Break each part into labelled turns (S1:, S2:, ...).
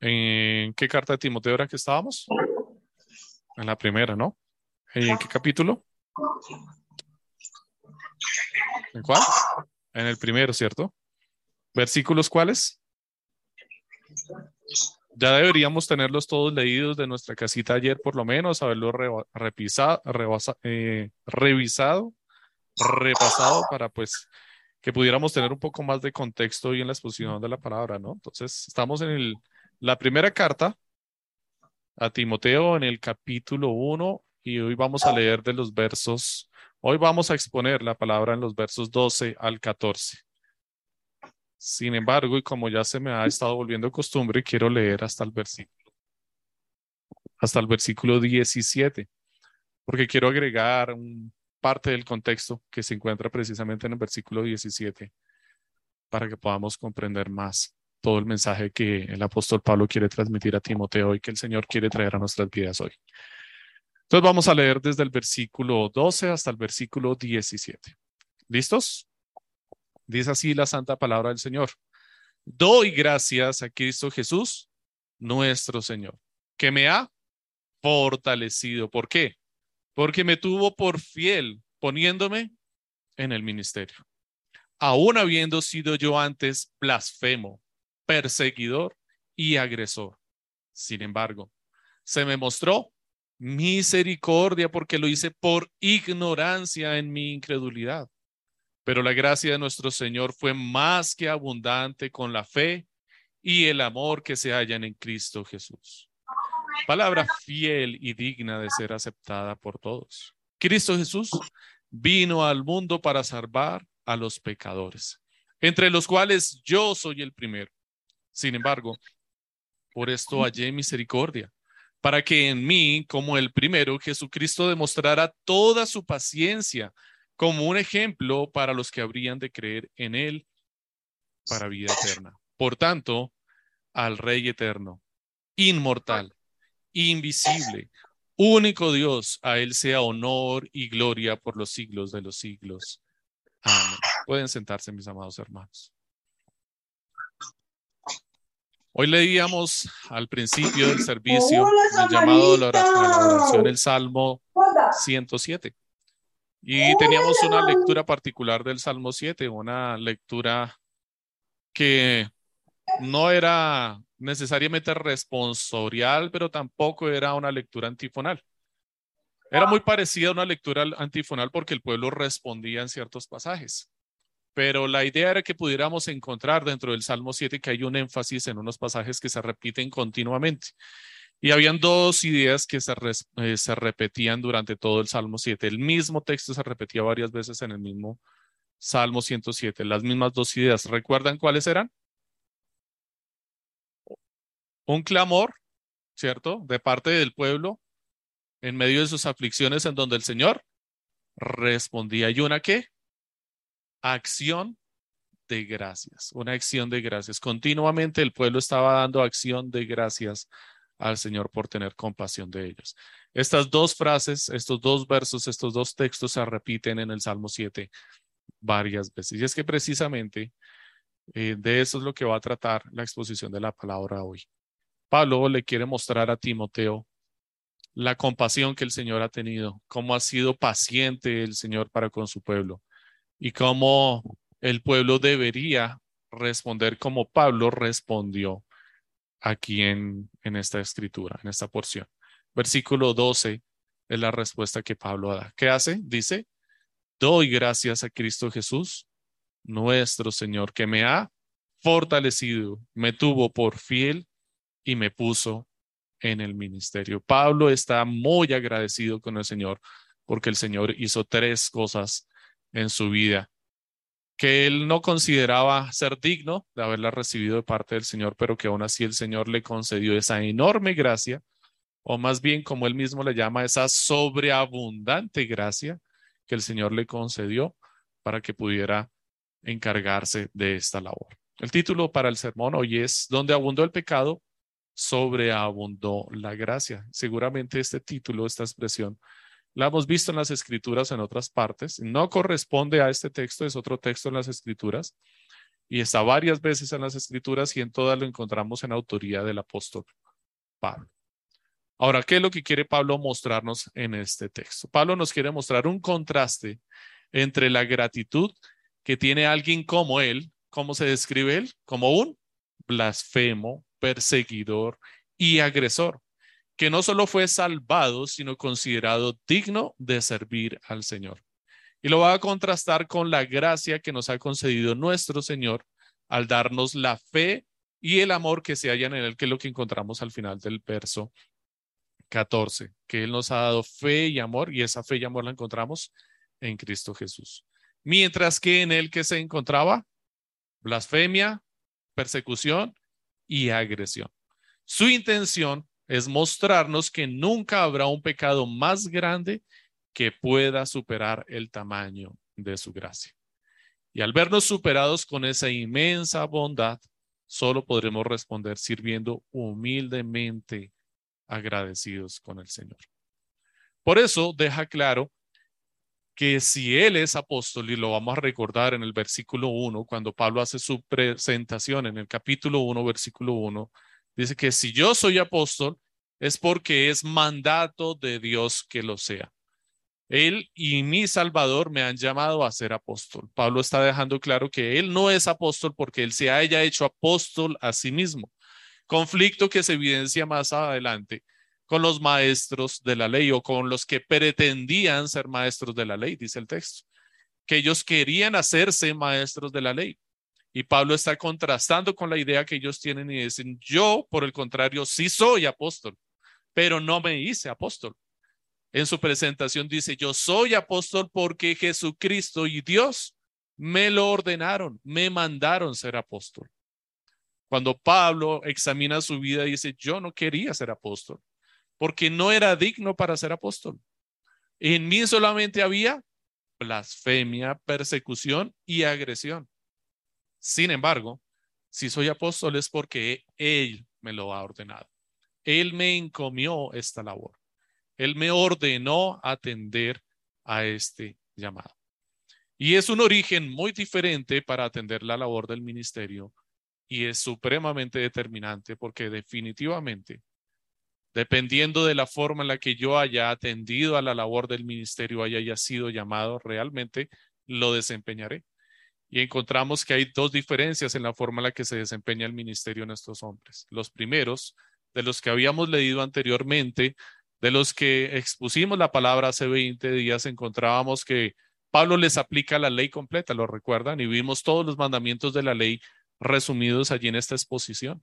S1: ¿En qué carta de Timoteo era que estábamos? En la primera, ¿no? ¿En qué capítulo? ¿En cuál? En el primero, ¿cierto? ¿Versículos cuáles? Ya deberíamos tenerlos todos leídos de nuestra casita ayer, por lo menos, haberlo revisado, eh, revisado, repasado para pues que pudiéramos tener un poco más de contexto y en la exposición de la palabra, ¿no? Entonces, estamos en el, la primera carta a Timoteo en el capítulo 1 y hoy vamos a leer de los versos, hoy vamos a exponer la palabra en los versos 12 al 14. Sin embargo, y como ya se me ha estado volviendo costumbre, quiero leer hasta el versículo, hasta el versículo 17, porque quiero agregar un, parte del contexto que se encuentra precisamente en el versículo 17 para que podamos comprender más todo el mensaje que el apóstol Pablo quiere transmitir a Timoteo y que el Señor quiere traer a nuestras vidas hoy. Entonces vamos a leer desde el versículo 12 hasta el versículo 17. ¿Listos? Dice así la santa palabra del Señor. Doy gracias a Cristo Jesús, nuestro Señor, que me ha fortalecido. ¿Por qué? Porque me tuvo por fiel poniéndome en el ministerio. Aún habiendo sido yo antes blasfemo, perseguidor y agresor. Sin embargo, se me mostró misericordia porque lo hice por ignorancia en mi incredulidad. Pero la gracia de nuestro Señor fue más que abundante con la fe y el amor que se hallan en Cristo Jesús. Palabra fiel y digna de ser aceptada por todos. Cristo Jesús vino al mundo para salvar a los pecadores, entre los cuales yo soy el primero. Sin embargo, por esto hallé misericordia, para que en mí, como el primero, Jesucristo demostrara toda su paciencia como un ejemplo para los que habrían de creer en Él para vida eterna. Por tanto, al Rey eterno, inmortal, invisible, único Dios, a Él sea honor y gloria por los siglos de los siglos. Amén. Pueden sentarse, mis amados hermanos. Hoy leíamos al principio del servicio el llamado a la oración, el Salmo 107. Y teníamos una lectura particular del Salmo 7, una lectura que no era necesariamente responsorial, pero tampoco era una lectura antifonal. Era muy parecida a una lectura antifonal porque el pueblo respondía en ciertos pasajes. Pero la idea era que pudiéramos encontrar dentro del Salmo 7 que hay un énfasis en unos pasajes que se repiten continuamente. Y habían dos ideas que se, eh, se repetían durante todo el Salmo 7. El mismo texto se repetía varias veces en el mismo Salmo 107. Las mismas dos ideas. ¿Recuerdan cuáles eran? Un clamor, ¿cierto? De parte del pueblo en medio de sus aflicciones en donde el Señor respondía. ¿Y una qué? Acción de gracias. Una acción de gracias. Continuamente el pueblo estaba dando acción de gracias al Señor por tener compasión de ellos. Estas dos frases, estos dos versos, estos dos textos se repiten en el Salmo 7 varias veces. Y es que precisamente eh, de eso es lo que va a tratar la exposición de la palabra hoy. Pablo le quiere mostrar a Timoteo la compasión que el Señor ha tenido, cómo ha sido paciente el Señor para con su pueblo y cómo el pueblo debería responder como Pablo respondió aquí en, en esta escritura, en esta porción. Versículo 12 es la respuesta que Pablo da. ¿Qué hace? Dice, doy gracias a Cristo Jesús, nuestro Señor, que me ha fortalecido, me tuvo por fiel y me puso en el ministerio. Pablo está muy agradecido con el Señor porque el Señor hizo tres cosas en su vida que él no consideraba ser digno de haberla recibido de parte del Señor, pero que aún así el Señor le concedió esa enorme gracia, o más bien como él mismo le llama, esa sobreabundante gracia que el Señor le concedió para que pudiera encargarse de esta labor. El título para el sermón hoy es ¿Dónde abundó el pecado? Sobreabundó la gracia. Seguramente este título, esta expresión, La hemos visto en las escrituras en otras partes. No corresponde a este texto, es otro texto en las escrituras. Y está varias veces en las escrituras y en todas lo encontramos en autoría del apóstol Pablo. Ahora, ¿qué es lo que quiere Pablo mostrarnos en este texto? Pablo nos quiere mostrar un contraste entre la gratitud que tiene alguien como él, ¿cómo se describe él? Como un blasfemo, perseguidor y agresor, que no solo fue salvado, sino considerado digno de servir al Señor. Y lo va a contrastar con la gracia que nos ha concedido nuestro Señor al darnos la fe y el amor que se hallan en él, que es lo que encontramos al final del verso 14, que Él nos ha dado fe y amor, y esa fe y amor la encontramos en Cristo Jesús. Mientras que en Él que se encontraba blasfemia, persecución y agresión. Su intención es mostrarnos que nunca habrá un pecado más grande que pueda superar el tamaño de su gracia. Y al vernos superados con esa inmensa bondad, solo podremos responder sirviendo humildemente agradecidos con el Señor. Por eso deja claro que si Él es apóstol, y lo vamos a recordar en el versículo 1, cuando Pablo hace su presentación en el capítulo 1, versículo 1, dice que si yo soy apóstol, es porque es mandato de Dios que lo sea. Él y mi Salvador me han llamado a ser apóstol. Pablo está dejando claro que él no es apóstol porque él se haya hecho apóstol a sí mismo, conflicto que se evidencia más adelante con los maestros de la ley o con los que pretendían ser maestros de la ley, dice el texto, que ellos querían hacerse maestros de la ley. Y Pablo está contrastando con la idea que ellos tienen y dicen, yo, por el contrario, sí soy apóstol, pero no me hice apóstol. En su presentación dice, yo soy apóstol porque Jesucristo y Dios me lo ordenaron, me mandaron ser apóstol. Cuando Pablo examina su vida, dice, yo no quería ser apóstol, porque no era digno para ser apóstol. En mí solamente había blasfemia, persecución y agresión. Sin embargo, si soy apóstol es porque Él me lo ha ordenado. Él me encomió esta labor. Él me ordenó atender a este llamado. Y es un origen muy diferente para atender la labor del ministerio y es supremamente determinante porque definitivamente, dependiendo de la forma en la que yo haya atendido a la labor del ministerio, haya, sido llamado, realmente lo desempeñaré. Y encontramos que hay dos diferencias en la forma en la que se desempeña el ministerio en estos hombres. Los primeros, de los que habíamos leído anteriormente, de los que expusimos la palabra hace 20 días, encontrábamos que Pablo les aplica la ley completa, lo recuerdan, y vimos todos los mandamientos de la ley resumidos allí en esta exposición.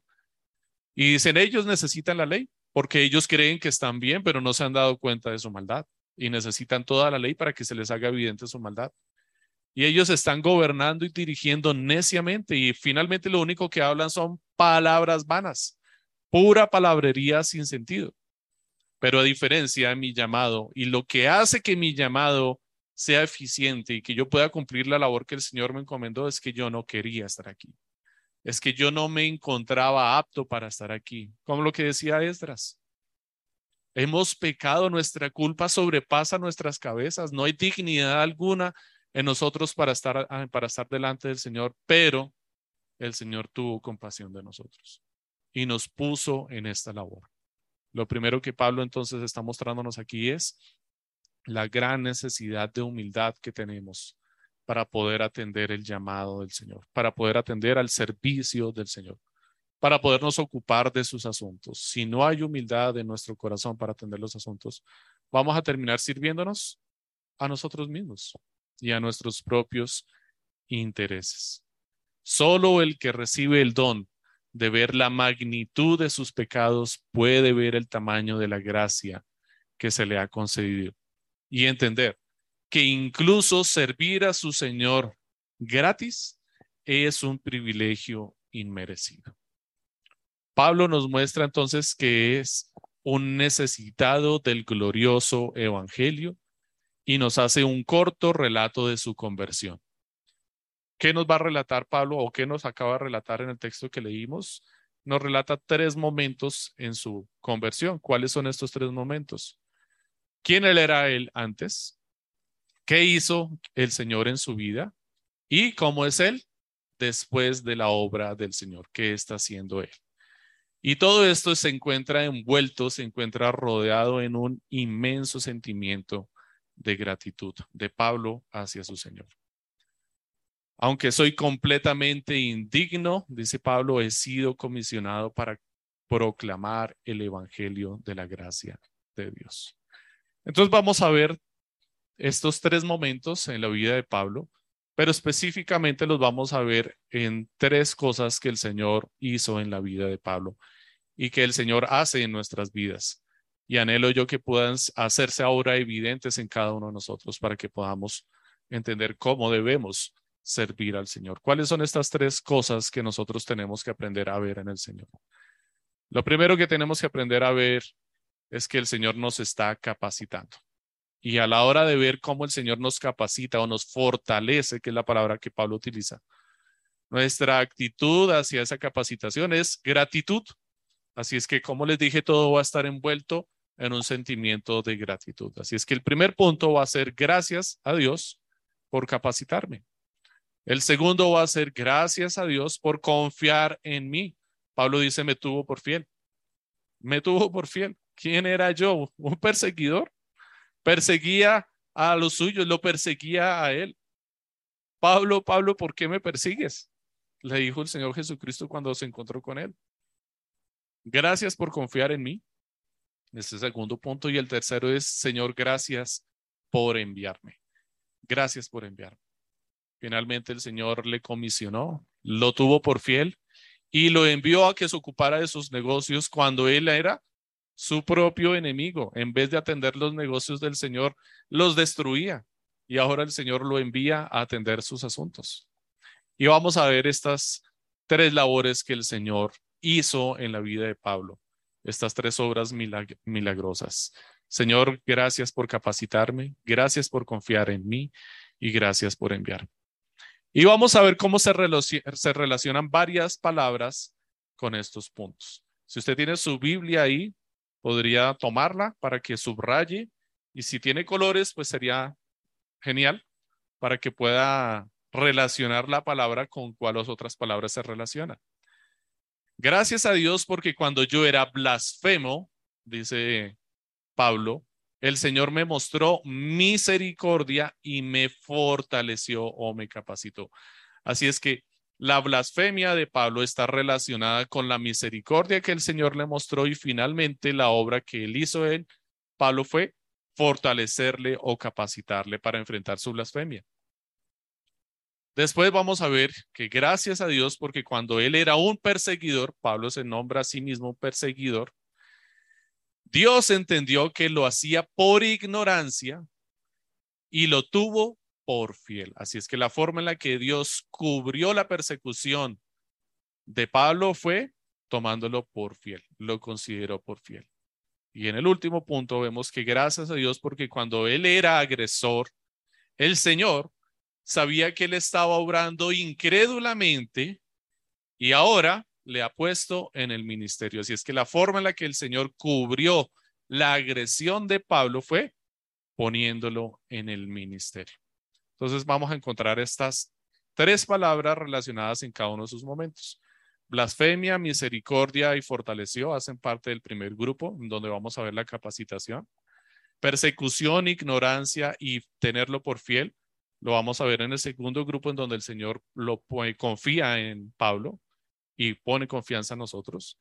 S1: Y dicen, ellos necesitan la ley porque ellos creen que están bien, pero no se han dado cuenta de su maldad y necesitan toda la ley para que se les haga evidente su maldad. Y ellos están gobernando y dirigiendo neciamente y finalmente lo único que hablan son palabras vanas, pura palabrería sin sentido. Pero a diferencia de mi llamado y lo que hace que mi llamado sea eficiente y que yo pueda cumplir la labor que el Señor me encomendó es que yo no quería estar aquí es que yo no me encontraba apto para estar aquí, como lo que decía Esdras. Hemos pecado, nuestra culpa sobrepasa nuestras cabezas, no hay dignidad alguna en nosotros para estar, ah, para estar delante del Señor, pero el Señor tuvo compasión de nosotros y nos puso en esta labor. Lo primero que Pablo entonces está mostrándonos aquí es la gran necesidad de humildad que tenemos para poder atender el llamado del Señor, para poder atender al servicio del Señor, para podernos ocupar de sus asuntos. Si no hay humildad en nuestro corazón para atender los asuntos, vamos a terminar sirviéndonos a nosotros mismos y a nuestros propios intereses. Solo el que recibe el don de ver la magnitud de sus pecados puede ver el tamaño de la gracia que se le ha concedido y entender que incluso servir a su Señor gratis es un privilegio inmerecido. Pablo nos muestra entonces que es un necesitado del glorioso evangelio y nos hace un corto relato de su conversión. ¿Qué nos va a relatar Pablo o qué nos acaba de relatar en el texto que leímos? Nos relata tres momentos en su conversión. ¿Cuáles son estos tres momentos? quién él era él antes, qué hizo el Señor en su vida y cómo es él después de la obra del Señor, qué está haciendo él. Y todo esto se encuentra envuelto, se encuentra rodeado en un inmenso sentimiento de gratitud de Pablo hacia su Señor. Aunque soy completamente indigno, dice Pablo, he sido comisionado para proclamar el Evangelio de la gracia de Dios. Entonces vamos a ver estos tres momentos en la vida de Pablo, pero específicamente los vamos a ver en tres cosas que el Señor hizo en la vida de Pablo y que el Señor hace en nuestras vidas. Y anhelo yo que puedan hacerse ahora evidentes en cada uno de nosotros para que podamos entender cómo debemos servir al Señor. ¿Cuáles son estas tres cosas que nosotros tenemos que aprender a ver en el Señor? Lo primero que tenemos que aprender a ver es que el Señor nos está capacitando. Y a la hora de ver cómo el Señor nos capacita o nos fortalece, que es la palabra que Pablo utiliza, nuestra actitud hacia esa capacitación es gratitud. Así es que, como les dije, todo va a estar envuelto en un sentimiento de gratitud. Así es que el primer punto va a ser gracias a Dios por capacitarme. El segundo va a ser gracias a Dios por confiar en mí. Pablo dice, me tuvo por fiel. Me tuvo por fiel. ¿Quién era yo? Un perseguidor. Perseguía a los suyos, lo perseguía a él. Pablo, Pablo, ¿por qué me persigues? Le dijo el Señor Jesucristo cuando se encontró con él. Gracias por confiar en mí. Este segundo punto. Y el tercero es, Señor, gracias por enviarme. Gracias por enviarme. Finalmente el Señor le comisionó, lo tuvo por fiel y lo envió a que se ocupara de sus negocios cuando él era su propio enemigo. En vez de atender los negocios del Señor, los destruía. Y ahora el Señor lo envía a atender sus asuntos. Y vamos a ver estas tres labores que el Señor hizo en la vida de Pablo, estas tres obras milagrosas. Señor, gracias por capacitarme, gracias por confiar en mí y gracias por enviarme. Y vamos a ver cómo se, se relacionan varias palabras con estos puntos. Si usted tiene su Biblia ahí, podría tomarla para que subraye y si tiene colores, pues sería genial para que pueda relacionar la palabra con cuáles otras palabras se relacionan. Gracias a Dios porque cuando yo era blasfemo, dice Pablo, el Señor me mostró misericordia y me fortaleció o me capacitó. Así es que la blasfemia de Pablo está relacionada con la misericordia que el Señor le mostró y finalmente la obra que él hizo en Pablo fue fortalecerle o capacitarle para enfrentar su blasfemia. Después vamos a ver que gracias a Dios, porque cuando él era un perseguidor, Pablo se nombra a sí mismo perseguidor, Dios entendió que lo hacía por ignorancia y lo tuvo por fiel. Así es que la forma en la que Dios cubrió la persecución de Pablo fue tomándolo por fiel, lo consideró por fiel. Y en el último punto vemos que gracias a Dios, porque cuando él era agresor, el Señor sabía que él estaba obrando incrédulamente y ahora le ha puesto en el ministerio. Así es que la forma en la que el Señor cubrió la agresión de Pablo fue poniéndolo en el ministerio. Entonces vamos a encontrar estas tres palabras relacionadas en cada uno de sus momentos. Blasfemia, misericordia y fortaleció hacen parte del primer grupo, donde vamos a ver la capacitación. Persecución, ignorancia y tenerlo por fiel, lo vamos a ver en el segundo grupo, en donde el Señor lo confía en Pablo y pone confianza en nosotros.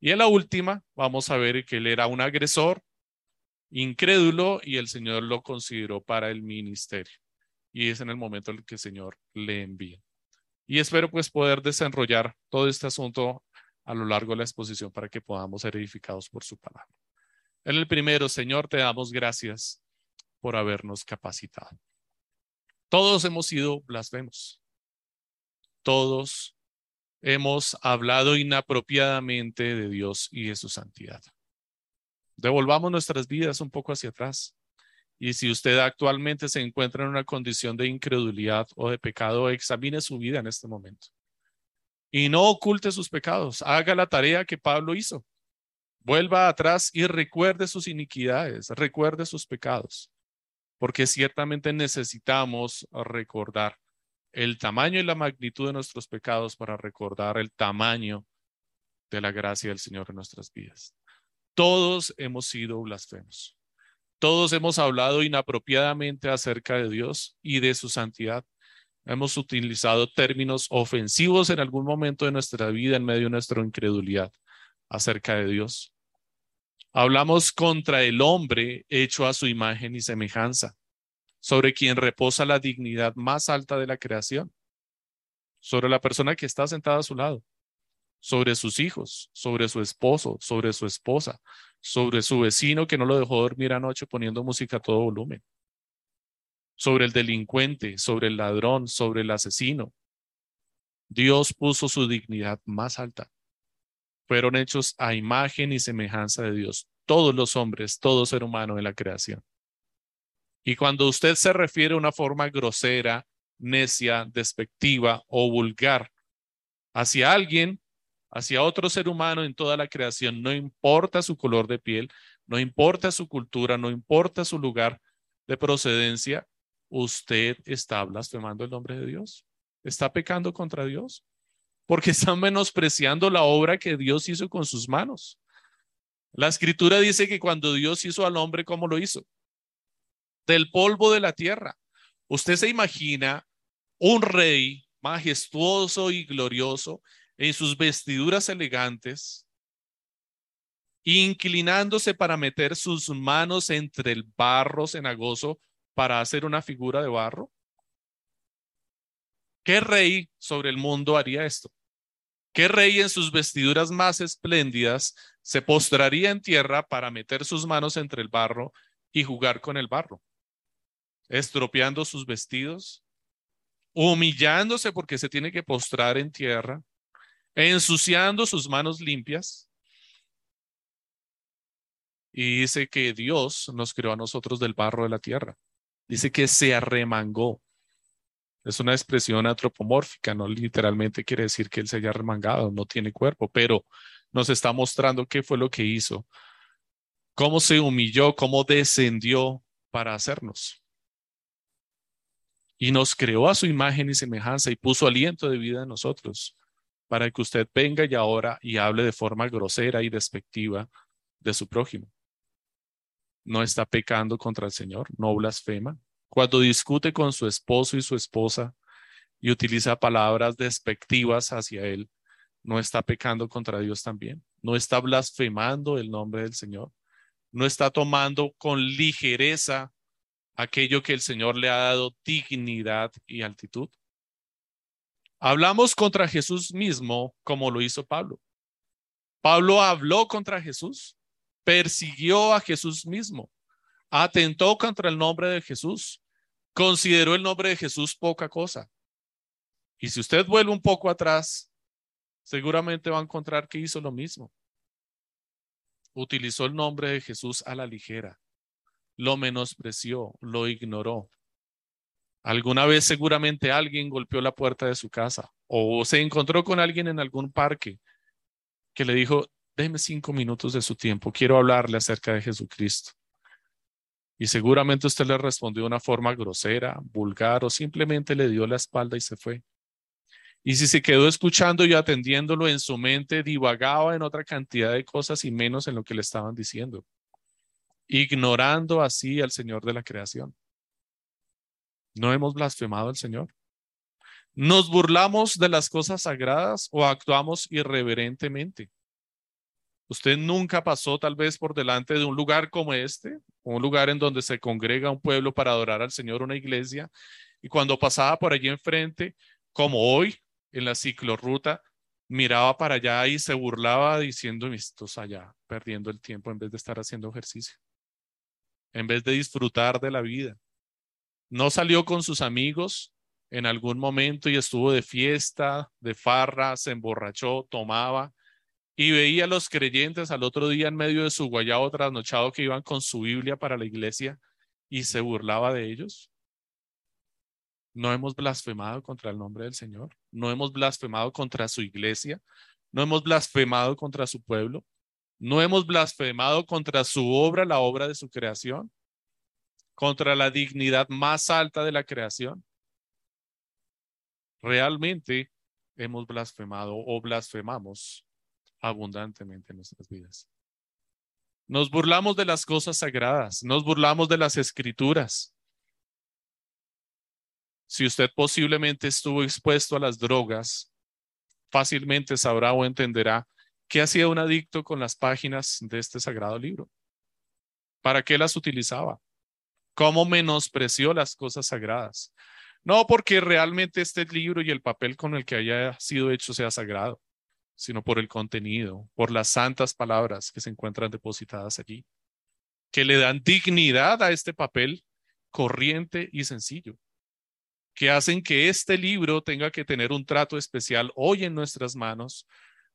S1: Y en la última, vamos a ver que él era un agresor, incrédulo, y el Señor lo consideró para el ministerio. Y es en el momento en el que el Señor le envía. Y espero pues poder desarrollar todo este asunto a lo largo de la exposición para que podamos ser edificados por su palabra. En el primero, Señor, te damos gracias por habernos capacitado. Todos hemos sido blasfemos. Todos hemos hablado inapropiadamente de Dios y de su santidad. Devolvamos nuestras vidas un poco hacia atrás. Y si usted actualmente se encuentra en una condición de incredulidad o de pecado, examine su vida en este momento. Y no oculte sus pecados. Haga la tarea que Pablo hizo. Vuelva atrás y recuerde sus iniquidades, recuerde sus pecados, porque ciertamente necesitamos recordar el tamaño y la magnitud de nuestros pecados para recordar el tamaño de la gracia del Señor en nuestras vidas. Todos hemos sido blasfemos. Todos hemos hablado inapropiadamente acerca de Dios y de su santidad. Hemos utilizado términos ofensivos en algún momento de nuestra vida en medio de nuestra incredulidad acerca de Dios. Hablamos contra el hombre hecho a su imagen y semejanza, sobre quien reposa la dignidad más alta de la creación, sobre la persona que está sentada a su lado, sobre sus hijos, sobre su esposo, sobre su esposa, sobre su vecino que no lo dejó dormir anoche poniendo música a todo volumen, sobre el delincuente, sobre el ladrón, sobre el asesino. Dios puso su dignidad más alta. Fueron hechos a imagen y semejanza de Dios, todos los hombres, todo ser humano de la creación. Y cuando usted se refiere a una forma grosera, necia, despectiva o vulgar hacia alguien, hacia otro ser humano en toda la creación, no importa su color de piel, no importa su cultura, no importa su lugar de procedencia, usted está blasfemando el nombre de Dios. Está pecando contra Dios porque está menospreciando la obra que Dios hizo con sus manos. La escritura dice que cuando Dios hizo al hombre, ¿cómo lo hizo? Del polvo de la tierra. Usted se imagina un rey majestuoso y glorioso en sus vestiduras elegantes, inclinándose para meter sus manos entre el barro cenagoso para hacer una figura de barro? ¿Qué rey sobre el mundo haría esto? ¿Qué rey en sus vestiduras más espléndidas se postraría en tierra para meter sus manos entre el barro y jugar con el barro? Estropeando sus vestidos, humillándose porque se tiene que postrar en tierra, ensuciando sus manos limpias. Y dice que Dios nos creó a nosotros del barro de la tierra. Dice que se arremangó. Es una expresión antropomórfica, no literalmente quiere decir que él se haya arremangado, no tiene cuerpo, pero nos está mostrando qué fue lo que hizo, cómo se humilló, cómo descendió para hacernos. Y nos creó a su imagen y semejanza y puso aliento de vida en nosotros para que usted venga y ahora y hable de forma grosera y despectiva de su prójimo. No está pecando contra el Señor, no blasfema. Cuando discute con su esposo y su esposa y utiliza palabras despectivas hacia él, no está pecando contra Dios también. No está blasfemando el nombre del Señor. No está tomando con ligereza aquello que el Señor le ha dado dignidad y altitud. Hablamos contra Jesús mismo como lo hizo Pablo. Pablo habló contra Jesús, persiguió a Jesús mismo, atentó contra el nombre de Jesús, consideró el nombre de Jesús poca cosa. Y si usted vuelve un poco atrás, seguramente va a encontrar que hizo lo mismo. Utilizó el nombre de Jesús a la ligera, lo menospreció, lo ignoró, Alguna vez seguramente alguien golpeó la puerta de su casa o se encontró con alguien en algún parque que le dijo, déme cinco minutos de su tiempo, quiero hablarle acerca de Jesucristo. Y seguramente usted le respondió de una forma grosera, vulgar o simplemente le dio la espalda y se fue. Y si se quedó escuchando y atendiéndolo en su mente, divagaba en otra cantidad de cosas y menos en lo que le estaban diciendo, ignorando así al Señor de la creación. ¿No hemos blasfemado al Señor? ¿Nos burlamos de las cosas sagradas o actuamos irreverentemente? Usted nunca pasó tal vez por delante de un lugar como este, un lugar en donde se congrega un pueblo para adorar al Señor, una iglesia, y cuando pasaba por allí enfrente, como hoy en la ciclorruta, miraba para allá y se burlaba diciendo, estos allá, perdiendo el tiempo en vez de estar haciendo ejercicio, en vez de disfrutar de la vida no salió con sus amigos en algún momento y estuvo de fiesta, de farra, se emborrachó, tomaba y veía a los creyentes al otro día en medio de su guayabo trasnochado que iban con su Biblia para la iglesia y se burlaba de ellos. No hemos blasfemado contra el nombre del Señor, no hemos blasfemado contra su iglesia, no hemos blasfemado contra su pueblo. No hemos blasfemado contra su obra, la obra de su creación, contra la dignidad más alta de la creación. Realmente hemos blasfemado o blasfemamos abundantemente en nuestras vidas. Nos burlamos de las cosas sagradas, nos burlamos de las escrituras. Si usted posiblemente estuvo expuesto a las drogas, fácilmente sabrá o entenderá qué hacía un adicto con las páginas de este sagrado libro. ¿Para qué las utilizaba? ¿Cómo menospreció las cosas sagradas? No porque realmente este libro y el papel con el que haya sido hecho sea sagrado, sino por el contenido, por las santas palabras que se encuentran depositadas allí, que le dan dignidad a este papel corriente y sencillo, que hacen que este libro tenga que tener un trato especial hoy en nuestras manos,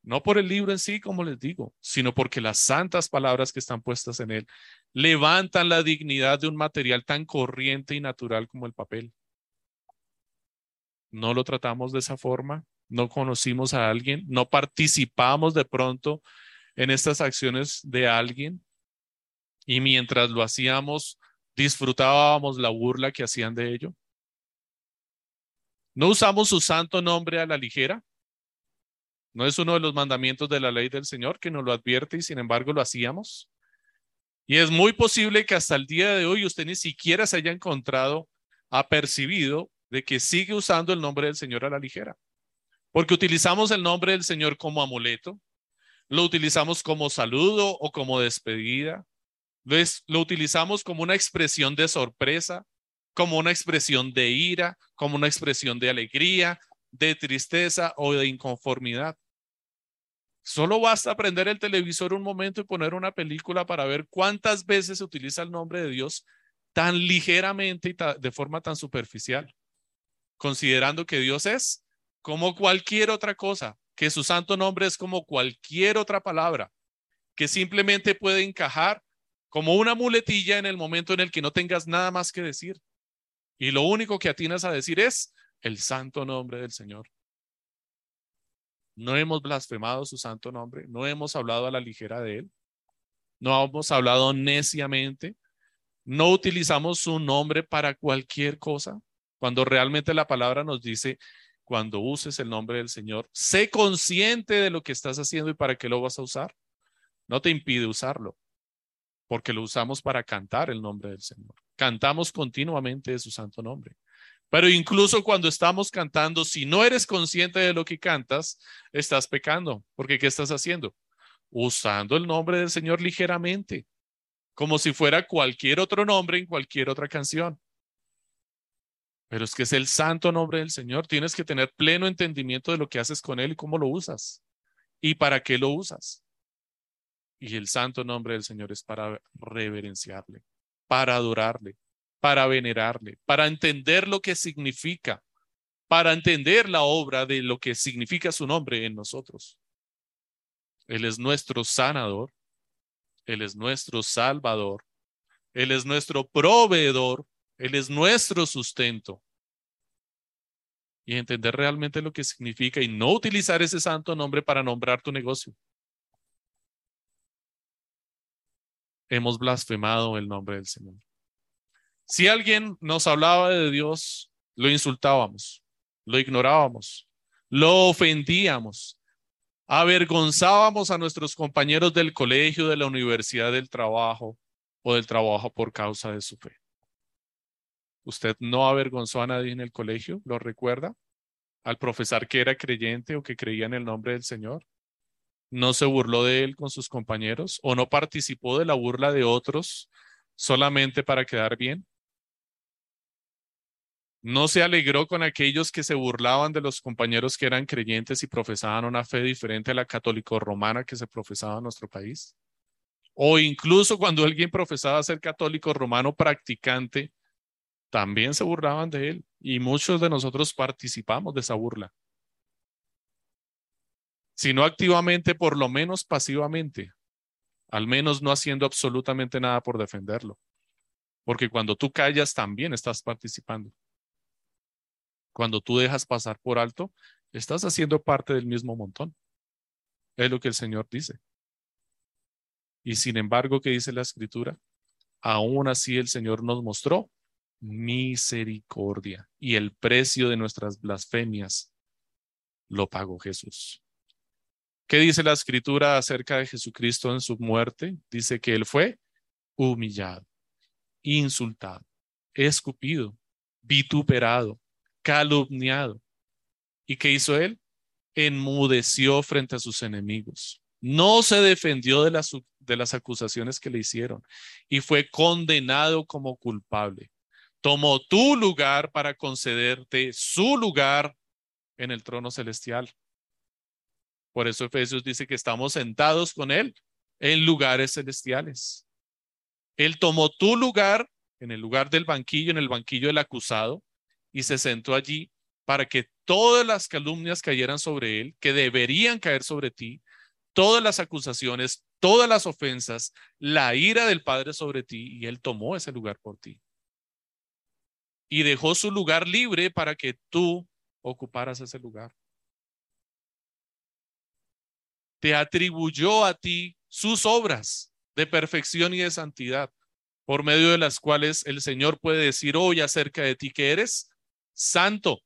S1: no por el libro en sí, como les digo, sino porque las santas palabras que están puestas en él levantan la dignidad de un material tan corriente y natural como el papel. No lo tratamos de esa forma, no conocimos a alguien, no participamos de pronto en estas acciones de alguien y mientras lo hacíamos disfrutábamos la burla que hacían de ello. No usamos su santo nombre a la ligera, no es uno de los mandamientos de la ley del Señor que nos lo advierte y sin embargo lo hacíamos. Y es muy posible que hasta el día de hoy usted ni siquiera se haya encontrado apercibido de que sigue usando el nombre del Señor a la ligera. Porque utilizamos el nombre del Señor como amuleto, lo utilizamos como saludo o como despedida, lo utilizamos como una expresión de sorpresa, como una expresión de ira, como una expresión de alegría, de tristeza o de inconformidad. Solo basta prender el televisor un momento y poner una película para ver cuántas veces se utiliza el nombre de Dios tan ligeramente y de forma tan superficial, considerando que Dios es como cualquier otra cosa, que su santo nombre es como cualquier otra palabra, que simplemente puede encajar como una muletilla en el momento en el que no tengas nada más que decir. Y lo único que atinas a decir es el santo nombre del Señor. No hemos blasfemado su santo nombre, no hemos hablado a la ligera de él, no hemos hablado neciamente, no utilizamos su nombre para cualquier cosa, cuando realmente la palabra nos dice, cuando uses el nombre del Señor, sé consciente de lo que estás haciendo y para qué lo vas a usar. No te impide usarlo, porque lo usamos para cantar el nombre del Señor. Cantamos continuamente de su santo nombre. Pero incluso cuando estamos cantando, si no eres consciente de lo que cantas, estás pecando. Porque ¿qué estás haciendo? Usando el nombre del Señor ligeramente, como si fuera cualquier otro nombre en cualquier otra canción. Pero es que es el santo nombre del Señor. Tienes que tener pleno entendimiento de lo que haces con Él y cómo lo usas. Y para qué lo usas. Y el santo nombre del Señor es para reverenciarle, para adorarle, para venerarle, para entender lo que significa, para entender la obra de lo que significa su nombre en nosotros. Él es nuestro sanador, Él es nuestro salvador, Él es nuestro proveedor, Él es nuestro sustento. Y entender realmente lo que significa y no utilizar ese santo nombre para nombrar tu negocio. Hemos blasfemado el nombre del Señor. Si alguien nos hablaba de Dios, lo insultábamos, lo ignorábamos, lo ofendíamos, avergonzábamos a nuestros compañeros del colegio, de la universidad, del trabajo o del trabajo por causa de su fe. ¿Usted no avergonzó a nadie en el colegio? ¿Lo recuerda? Al profesor que era creyente o que creía en el nombre del Señor. ¿No se burló de él con sus compañeros o no participó de la burla de otros solamente para quedar bien? No se alegró con aquellos que se burlaban de los compañeros que eran creyentes y profesaban una fe diferente a la católico-romana que se profesaba en nuestro país. O incluso cuando alguien profesaba ser católico romano practicante, también se burlaban de él y muchos de nosotros participamos de esa burla. Si no activamente, por lo menos pasivamente, al menos no haciendo absolutamente nada por defenderlo. Porque cuando tú callas, también estás participando. Cuando tú dejas pasar por alto, estás haciendo parte del mismo montón. Es lo que el Señor dice. Y sin embargo, ¿qué dice la escritura? Aún así el Señor nos mostró misericordia y el precio de nuestras blasfemias lo pagó Jesús. ¿Qué dice la escritura acerca de Jesucristo en su muerte? Dice que él fue humillado, insultado, escupido, vituperado, calumniado. ¿Y qué hizo él? Enmudeció frente a sus enemigos. No se defendió de las, de las acusaciones que le hicieron y fue condenado como culpable. Tomó tu lugar para concederte su lugar en el trono celestial. Por eso Efesios dice que estamos sentados con Él en lugares celestiales. Él tomó tu lugar en el lugar del banquillo, en el banquillo del acusado, y se sentó allí para que todas las calumnias cayeran sobre Él, que deberían caer sobre ti, todas las acusaciones, todas las ofensas, la ira del Padre sobre ti, y Él tomó ese lugar por ti. Y dejó su lugar libre para que tú ocuparas ese lugar. Te atribuyó a ti sus obras de perfección y de santidad, por medio de las cuales el Señor puede decir hoy acerca de ti que eres santo.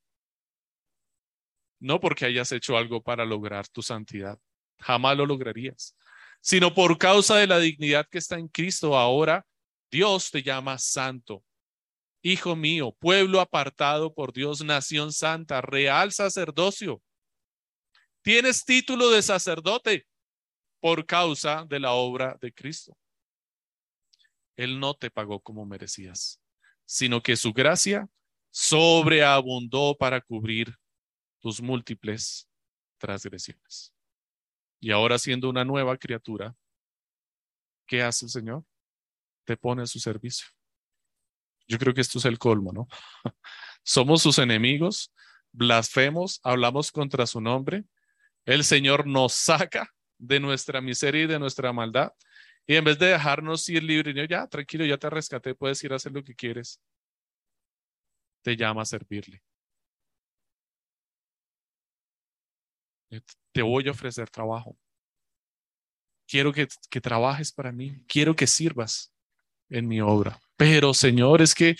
S1: No porque hayas hecho algo para lograr tu santidad, jamás lo lograrías, sino por causa de la dignidad que está en Cristo ahora, Dios te llama santo Hijo mío, pueblo apartado por Dios, nación santa, real sacerdocio. Tienes título de sacerdote por causa de la obra de Cristo. Él no te pagó como merecías, sino que su gracia sobreabundó para cubrir tus múltiples transgresiones. Y ahora siendo una nueva criatura, ¿qué hace el Señor? Te pone a su servicio. Yo creo que esto es el colmo, ¿no? Somos sus enemigos, blasfemos, hablamos contra su nombre. El Señor nos saca de nuestra miseria y de nuestra maldad. Y en vez de dejarnos ir libres, ya, tranquilo, ya te rescaté, puedes ir a hacer lo que quieres. Te llama a servirle. Te voy a ofrecer trabajo. Quiero que, que trabajes para mí. Quiero que sirvas en mi obra. Pero Señor, es que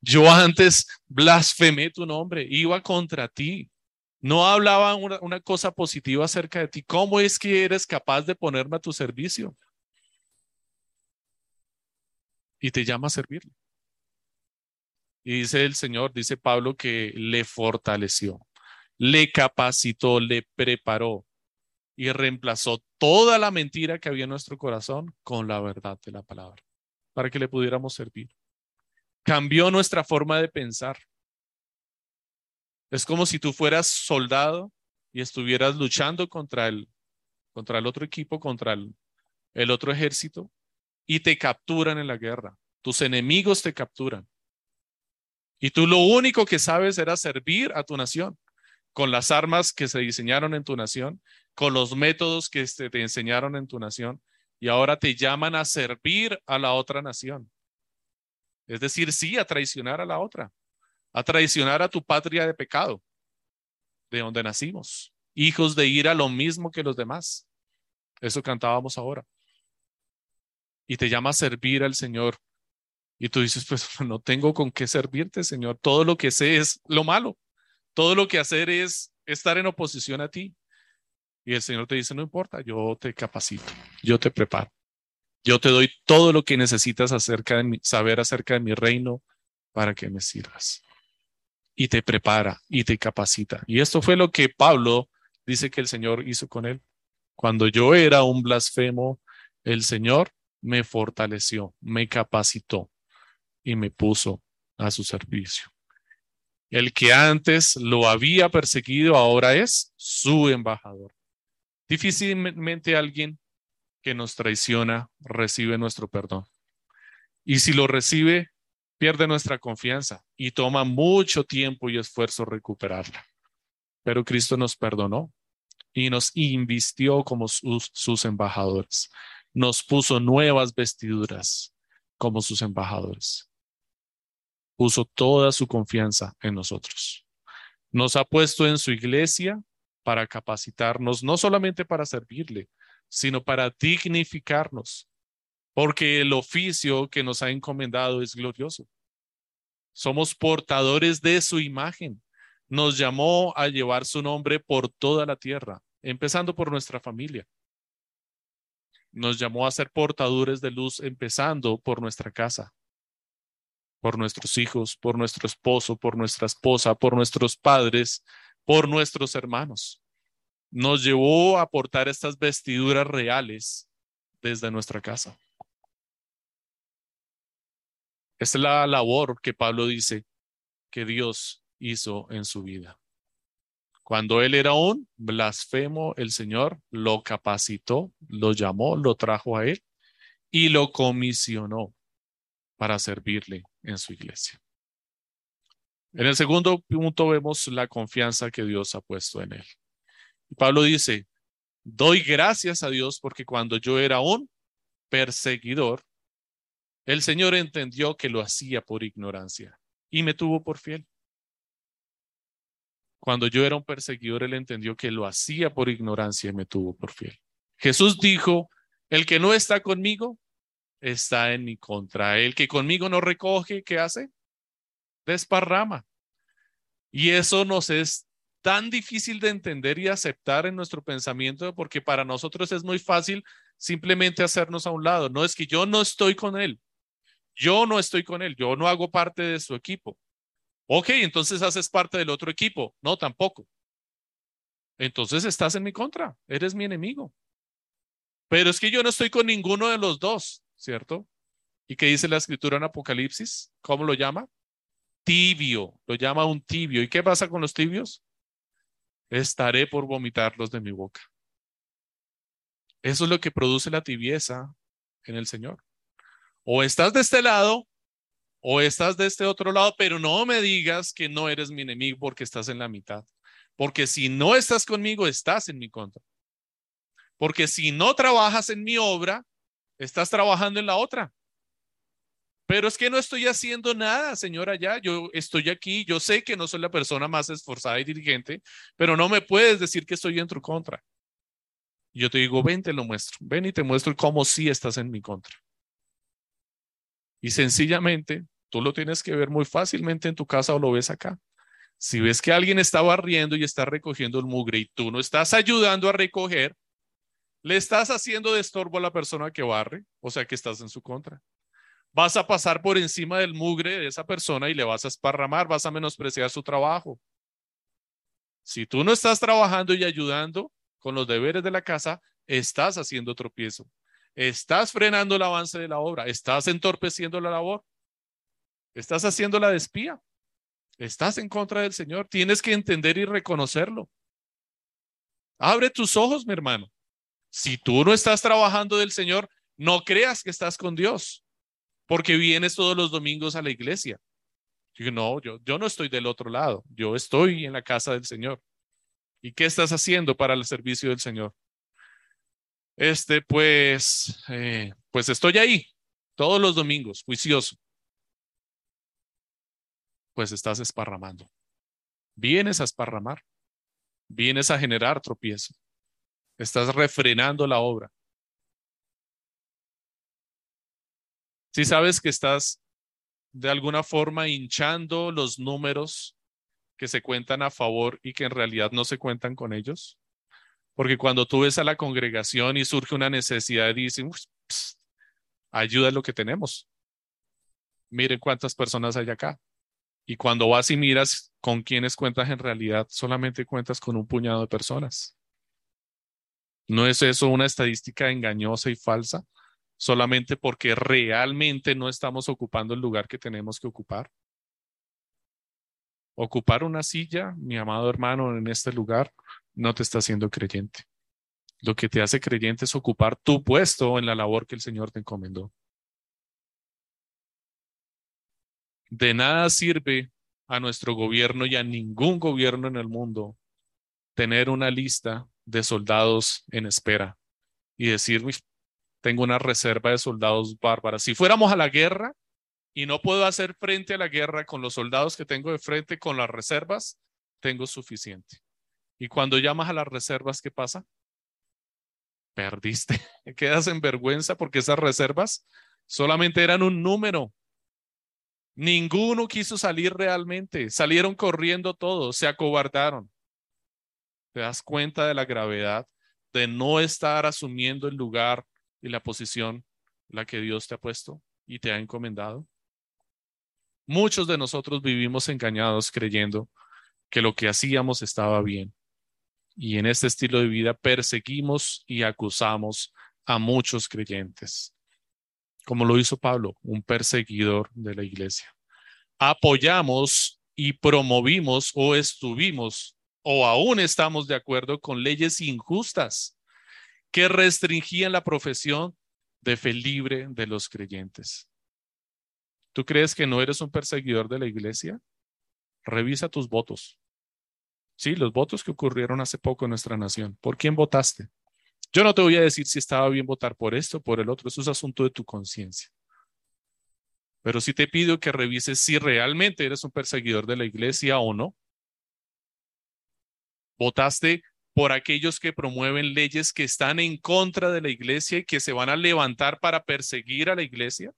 S1: yo antes blasfemé tu nombre, iba contra ti. No hablaba una, cosa positiva acerca de ti. ¿Cómo es que eres capaz de ponerme a tu servicio? Y te llama a servirle. Y dice el Señor, dice Pablo, que le fortaleció, le capacitó, le preparó y reemplazó toda la mentira que había en nuestro corazón con la verdad de la palabra para que le pudiéramos servir. Cambió nuestra forma de pensar. Es como si tú fueras soldado y estuvieras luchando contra el, contra el otro equipo, contra el, el otro ejército, y te capturan en la guerra. Tus enemigos te capturan. Y tú lo único que sabes era servir a tu nación con las armas que se diseñaron en tu nación, con los métodos que te enseñaron en tu nación, y ahora te llaman a servir a la otra nación. Es decir, sí, a traicionar a la otra, a traicionar a tu patria de pecado, de donde nacimos, hijos de ira lo mismo que los demás. Eso cantábamos ahora. Y te llama a servir al Señor. Y tú dices, pues no tengo con qué servirte, Señor. Todo lo que sé es lo malo. Todo lo que hacer es estar en oposición a ti. Y el Señor te dice, no importa, yo te capacito, yo te preparo. Yo te doy todo lo que necesitas saber acerca de mi reino para que me sirvas. Y te prepara y te capacita. Y esto fue lo que Pablo dice que el Señor hizo con él. Cuando yo era un blasfemo, el Señor me fortaleció, me capacitó y me puso a su servicio. El que antes lo había perseguido ahora es su embajador. Difícilmente alguien que nos traiciona recibe nuestro perdón. Y si lo recibe, pierde nuestra confianza y toma mucho tiempo y esfuerzo recuperarla. Pero Cristo nos perdonó y nos invistió como sus, sus embajadores. Nos puso nuevas vestiduras como sus embajadores. Puso toda su confianza en nosotros. Nos ha puesto en su iglesia para capacitarnos, no solamente para servirle, sino para dignificarnos, porque el oficio que nos ha encomendado es glorioso. Somos portadores de su imagen. Nos llamó a llevar su nombre por toda la tierra, empezando por nuestra familia. Nos llamó a ser portadores de luz, empezando por nuestra casa, por nuestros hijos, por nuestro esposo, por nuestra esposa, por nuestros padres, por nuestros hermanos. Nos llevó a portar estas vestiduras reales desde nuestra casa. Esta es la labor que Pablo dice que Dios hizo en su vida. Cuando él era un blasfemo, el Señor lo capacitó, lo llamó, lo trajo a él y lo comisionó para servirle en su iglesia. En el segundo punto vemos la confianza que Dios ha puesto en él. Pablo dice, doy gracias a Dios porque cuando yo era un perseguidor, el Señor entendió que lo hacía por ignorancia y me tuvo por fiel. Cuando yo era un perseguidor, Él entendió que lo hacía por ignorancia y me tuvo por fiel. Jesús dijo, el que no está conmigo está en mi contra. El que conmigo no recoge, ¿qué hace? Desparrama. Y eso nos es tan difícil de entender y aceptar en nuestro pensamiento porque para nosotros es muy fácil simplemente hacernos a un lado. No es que yo no estoy con Él. Yo no estoy con él, yo no hago parte de su equipo. Ok, entonces haces parte del otro equipo. No, tampoco. Entonces estás en mi contra, eres mi enemigo. Pero es que yo no estoy con ninguno de los dos, ¿cierto? ¿Y qué dice la escritura en Apocalipsis? ¿Cómo lo llama? Tibio, lo llama un tibio. ¿Y qué pasa con los tibios? Estaré por vomitarlos de mi boca. Eso es lo que produce la tibieza en el Señor. O estás de este lado o estás de este otro lado, pero no me digas que no eres mi enemigo porque estás en la mitad. Porque si no estás conmigo, estás en mi contra. Porque si no trabajas en mi obra, estás trabajando en la otra. Pero es que no estoy haciendo nada, señora, ya. Yo estoy aquí, yo sé que no soy la persona más esforzada y dirigente, pero no me puedes decir que estoy en tu contra. Yo te digo, ven, te lo muestro. Ven y te muestro cómo sí estás en mi contra. Y sencillamente, tú lo tienes que ver muy fácilmente en tu casa o lo ves acá. Si ves que alguien está barriendo y está recogiendo el mugre y tú no estás ayudando a recoger, le estás haciendo de estorbo a la persona que barre, o sea que estás en su contra. Vas a pasar por encima del mugre de esa persona y le vas a esparramar, vas a menospreciar su trabajo. Si tú no estás trabajando y ayudando con los deberes de la casa, estás haciendo tropiezo. Estás frenando el avance de la obra, estás entorpeciendo la labor, estás haciendo la despía, estás en contra del Señor, tienes que entender y reconocerlo. Abre tus ojos, mi hermano. Si tú no estás trabajando del Señor, no creas que estás con Dios, porque vienes todos los domingos a la iglesia. no, yo, yo no estoy del otro lado, yo estoy en la casa del Señor. ¿Y qué estás haciendo para el servicio del Señor? Este, pues, eh, pues estoy ahí todos los domingos, juicioso. Pues estás esparramando. Vienes a esparramar. Vienes a generar tropiezo. Estás refrenando la obra. Si sabes que estás de alguna forma hinchando los números que se cuentan a favor y que en realidad no se cuentan con ellos. Porque cuando tú ves a la congregación y surge una necesidad, dicen, ayuda lo que tenemos. Miren cuántas personas hay acá. Y cuando vas y miras con quiénes cuentas en realidad, solamente cuentas con un puñado de personas. ¿No es eso una estadística engañosa y falsa? Solamente porque realmente no estamos ocupando el lugar que tenemos que ocupar. Ocupar una silla, mi amado hermano, en este lugar no te está haciendo creyente. Lo que te hace creyente es ocupar tu puesto en la labor que el Señor te encomendó. De nada sirve a nuestro gobierno y a ningún gobierno en el mundo tener una lista de soldados en espera y decir, tengo una reserva de soldados bárbaras. Si fuéramos a la guerra y no puedo hacer frente a la guerra con los soldados que tengo de frente, con las reservas, tengo suficiente. Y cuando llamas a las reservas, ¿qué pasa? perdiste. Quedas en vergüenza porque esas reservas solamente eran un número. Ninguno quiso salir realmente. Salieron corriendo todos, se acobardaron. ¿Te das cuenta de la gravedad de no estar asumiendo el lugar y la posición la que Dios te ha puesto y te ha encomendado? Muchos de nosotros vivimos engañados creyendo que lo que hacíamos estaba bien. Y en este estilo de vida perseguimos y acusamos a muchos creyentes, como lo hizo Pablo, un perseguidor de la iglesia. Apoyamos y promovimos o estuvimos o aún estamos de acuerdo con leyes injustas que restringían la profesión de fe libre de los creyentes. ¿Tú crees que no eres un perseguidor de la iglesia? Revisa tus votos. Sí, los votos que ocurrieron hace poco en nuestra nación. ¿Por quién votaste? Yo no te voy a decir si estaba bien votar por esto o por el otro. Eso es asunto de tu conciencia. Pero sí te pido que revises si realmente eres un perseguidor de la iglesia o no. ¿Votaste por aquellos que promueven leyes que están en contra de la iglesia y que se van a levantar para perseguir a la iglesia?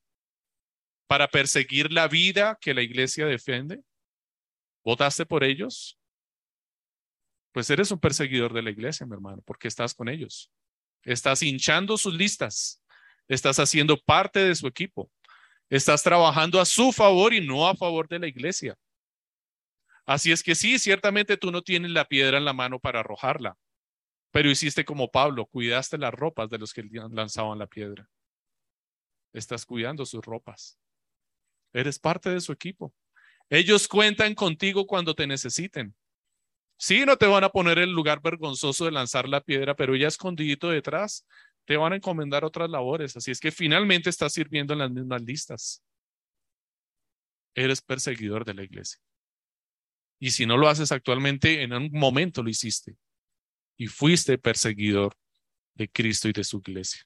S1: ¿Para perseguir la vida que la iglesia defiende? ¿Votaste por ellos? pues eres un perseguidor de la iglesia, mi hermano, porque estás con ellos. Estás hinchando sus listas. Estás haciendo parte de su equipo. Estás trabajando a su favor y no a favor de la iglesia. Así es que sí, ciertamente tú no tienes la piedra en la mano para arrojarla, pero hiciste como Pablo, cuidaste las ropas de los que lanzaban la piedra. Estás cuidando sus ropas. Eres parte de su equipo. Ellos cuentan contigo cuando te necesiten. Sí, no te van a poner el lugar vergonzoso de lanzar la piedra, pero ya escondidito detrás te van a encomendar otras labores. Así es que finalmente estás sirviendo en las mismas listas. Eres perseguidor de la iglesia. Y si no lo haces actualmente, en un momento lo hiciste. Y fuiste perseguidor de Cristo y de su iglesia.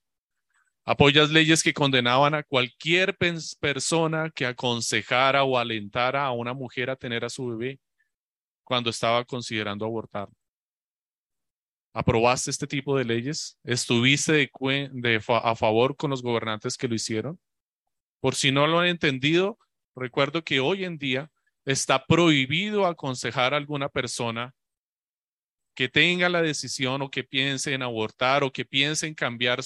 S1: Apoyas leyes que condenaban a cualquier persona que aconsejara o alentara a una mujer a tener a su bebé cuando estaba considerando abortar. ¿Aprobaste este tipo de leyes? ¿Estuviste a favor con los gobernantes que lo hicieron? Por si no lo han entendido, recuerdo que hoy en día está prohibido aconsejar a alguna persona que tenga la decisión o que piense en abortar o que piense en cambiar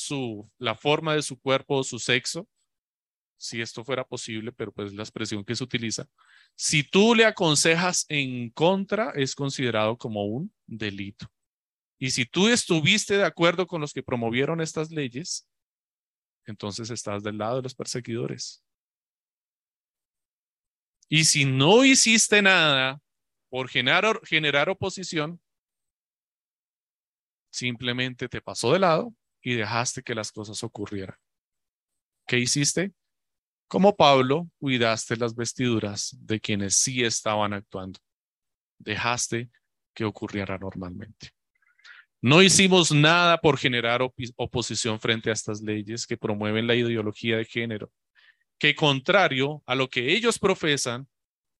S1: la forma de su cuerpo o su sexo, si esto fuera posible, pero pues la expresión que se utiliza, si tú le aconsejas en contra, es considerado como un delito. Y si tú estuviste de acuerdo con los que promovieron estas leyes, entonces estás del lado de los perseguidores. Y si no hiciste nada por generar, generar oposición, simplemente te pasó de lado y dejaste que las cosas ocurrieran. ¿Qué hiciste? Como Pablo, cuidaste las vestiduras de quienes sí estaban actuando. Dejaste que ocurriera normalmente. No hicimos nada por generar oposición frente a estas leyes que promueven la ideología de género, que contrario a lo que ellos profesan,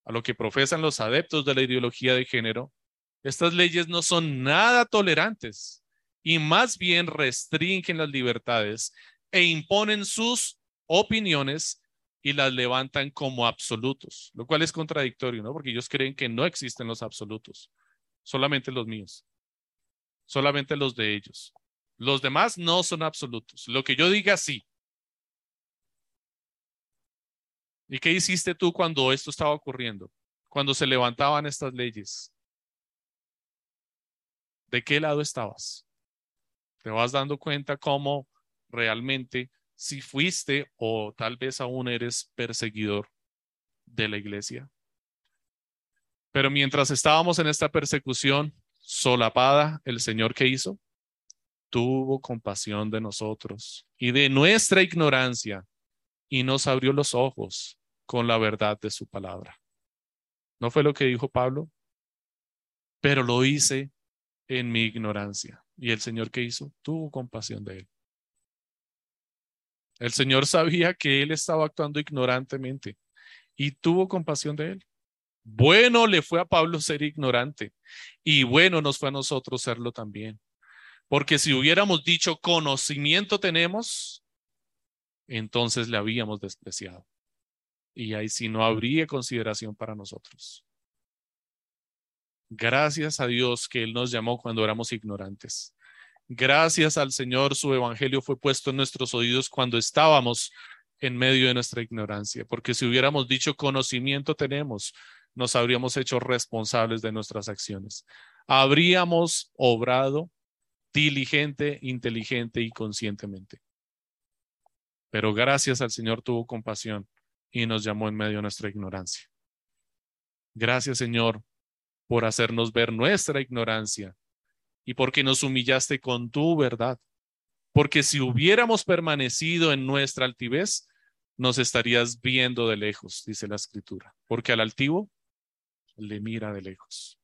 S1: a lo que profesan los adeptos de la ideología de género, estas leyes no son nada tolerantes y más bien restringen las libertades e imponen sus opiniones y las levantan como absolutos, lo cual es contradictorio, ¿no? Porque ellos creen que no existen los absolutos, solamente los míos, solamente los de ellos. Los demás no son absolutos. Lo que yo diga, sí. ¿Y qué hiciste tú cuando esto estaba ocurriendo? Cuando se levantaban estas leyes. ¿De qué lado estabas? ¿Te vas dando cuenta cómo realmente si fuiste o tal vez aún eres perseguidor de la iglesia. Pero mientras estábamos en esta persecución solapada, el Señor que hizo? Tuvo compasión de nosotros y de nuestra ignorancia y nos abrió los ojos con la verdad de su palabra. ¿No fue lo que dijo Pablo? Pero lo hice en mi ignorancia. ¿Y el Señor que hizo? Tuvo compasión de él. El Señor sabía que él estaba actuando ignorantemente y tuvo compasión de él. Bueno le fue a Pablo ser ignorante y bueno nos fue a nosotros serlo también. Porque si hubiéramos dicho conocimiento tenemos, entonces le habíamos despreciado. Y ahí sí no habría consideración para nosotros. Gracias a Dios que Él nos llamó cuando éramos ignorantes. Gracias al Señor, su evangelio fue puesto en nuestros oídos cuando estábamos en medio de nuestra ignorancia, porque si hubiéramos dicho conocimiento tenemos, nos habríamos hecho responsables de nuestras acciones. Habríamos obrado diligente, inteligente y conscientemente. Pero gracias al Señor tuvo compasión y nos llamó en medio de nuestra ignorancia. Gracias, Señor, por hacernos ver nuestra ignorancia y porque nos humillaste con tu verdad. Porque si hubiéramos permanecido en nuestra altivez, nos estarías viendo de lejos, dice la escritura. Porque al altivo le mira de lejos.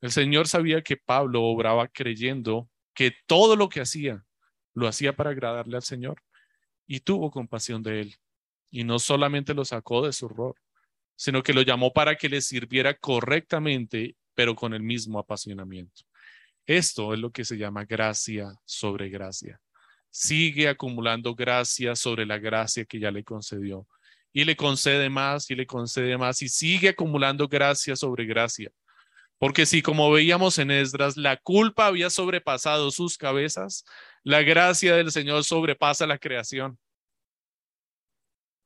S1: El Señor sabía que Pablo obraba creyendo que todo lo que hacía lo hacía para agradarle al Señor y tuvo compasión de él. Y no solamente lo sacó de su error, sino que lo llamó para que le sirviera correctamente, pero con el mismo apasionamiento. Esto es lo que se llama gracia sobre gracia. Sigue acumulando gracia sobre la gracia que ya le concedió. Y le concede más y le concede más y sigue acumulando gracia sobre gracia porque si, como veíamos en Esdras, la culpa había sobrepasado sus cabezas, la gracia del Señor sobrepasa la creación.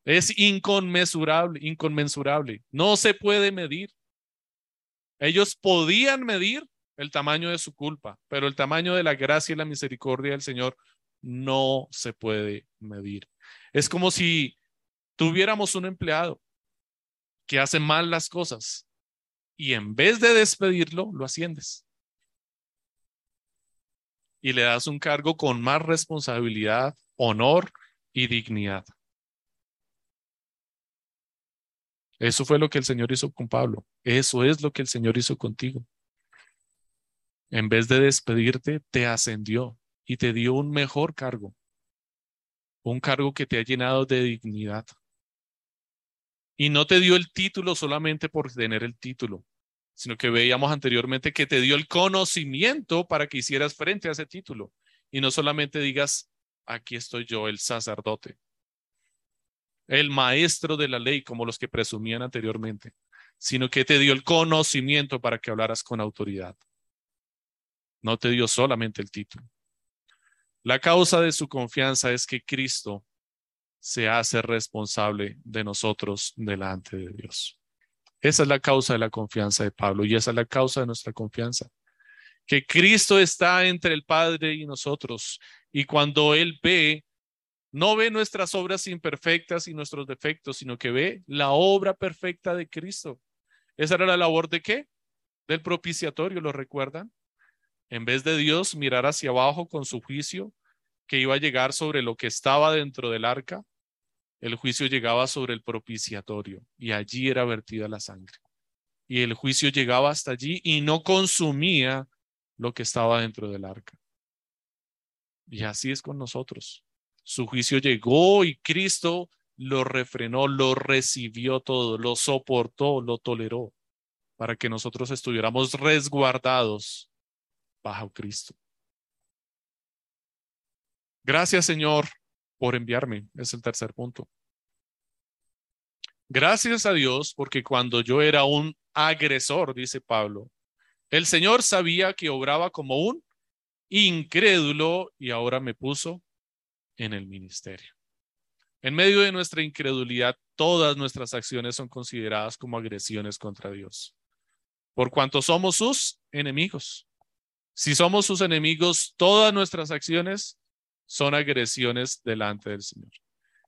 S1: Es inconmensurable, inconmensurable. No se puede medir. Ellos podían medir el tamaño de su culpa, pero el tamaño de la gracia y la misericordia del Señor no se puede medir. Es como si tuviéramos un empleado que hace mal las cosas y en vez de despedirlo, lo asciendes. Y le das un cargo con más responsabilidad, honor y dignidad. Eso fue lo que el Señor hizo con Pablo. Eso es lo que el Señor hizo contigo. En vez de despedirte, te ascendió y te dio un mejor cargo. Un cargo que te ha llenado de dignidad. Y no te dio el título solamente por tener el título, sino que veíamos anteriormente que te dio el conocimiento para que hicieras frente a ese título y no solamente digas, aquí estoy yo, el sacerdote, el maestro de la ley, como los que presumían anteriormente, sino que te dio el conocimiento para que hablaras con autoridad. No te dio solamente el título. La causa de su confianza es que Cristo se hace responsable de nosotros delante de Dios. Esa es la causa de la confianza de Pablo y esa es la causa de nuestra confianza. Que Cristo está entre el Padre y nosotros. Y cuando Él ve, no ve nuestras obras imperfectas y nuestros defectos, sino que ve la obra perfecta de Cristo. Esa era la labor de qué? Del propiciatorio, ¿lo recuerdan? En vez de Dios mirar hacia abajo con su juicio que iba a llegar sobre lo que estaba dentro del arca, el juicio llegaba sobre el propiciatorio y allí era vertida la sangre. Y el juicio llegaba hasta allí y no consumía lo que estaba dentro del arca. Y así es con nosotros. Su juicio llegó y Cristo lo refrenó, lo recibió todo, lo soportó, lo toleró, para que nosotros estuviéramos resguardados bajo Cristo. Gracias, Señor, por enviarme. Es el tercer punto. Gracias a Dios, porque cuando yo era un agresor, dice Pablo, el Señor sabía que obraba como un incrédulo y ahora me puso en el ministerio. En medio de nuestra incredulidad, todas nuestras acciones son consideradas como agresiones contra Dios, por cuanto somos sus enemigos. Si somos sus enemigos, todas nuestras acciones son agresiones delante del Señor.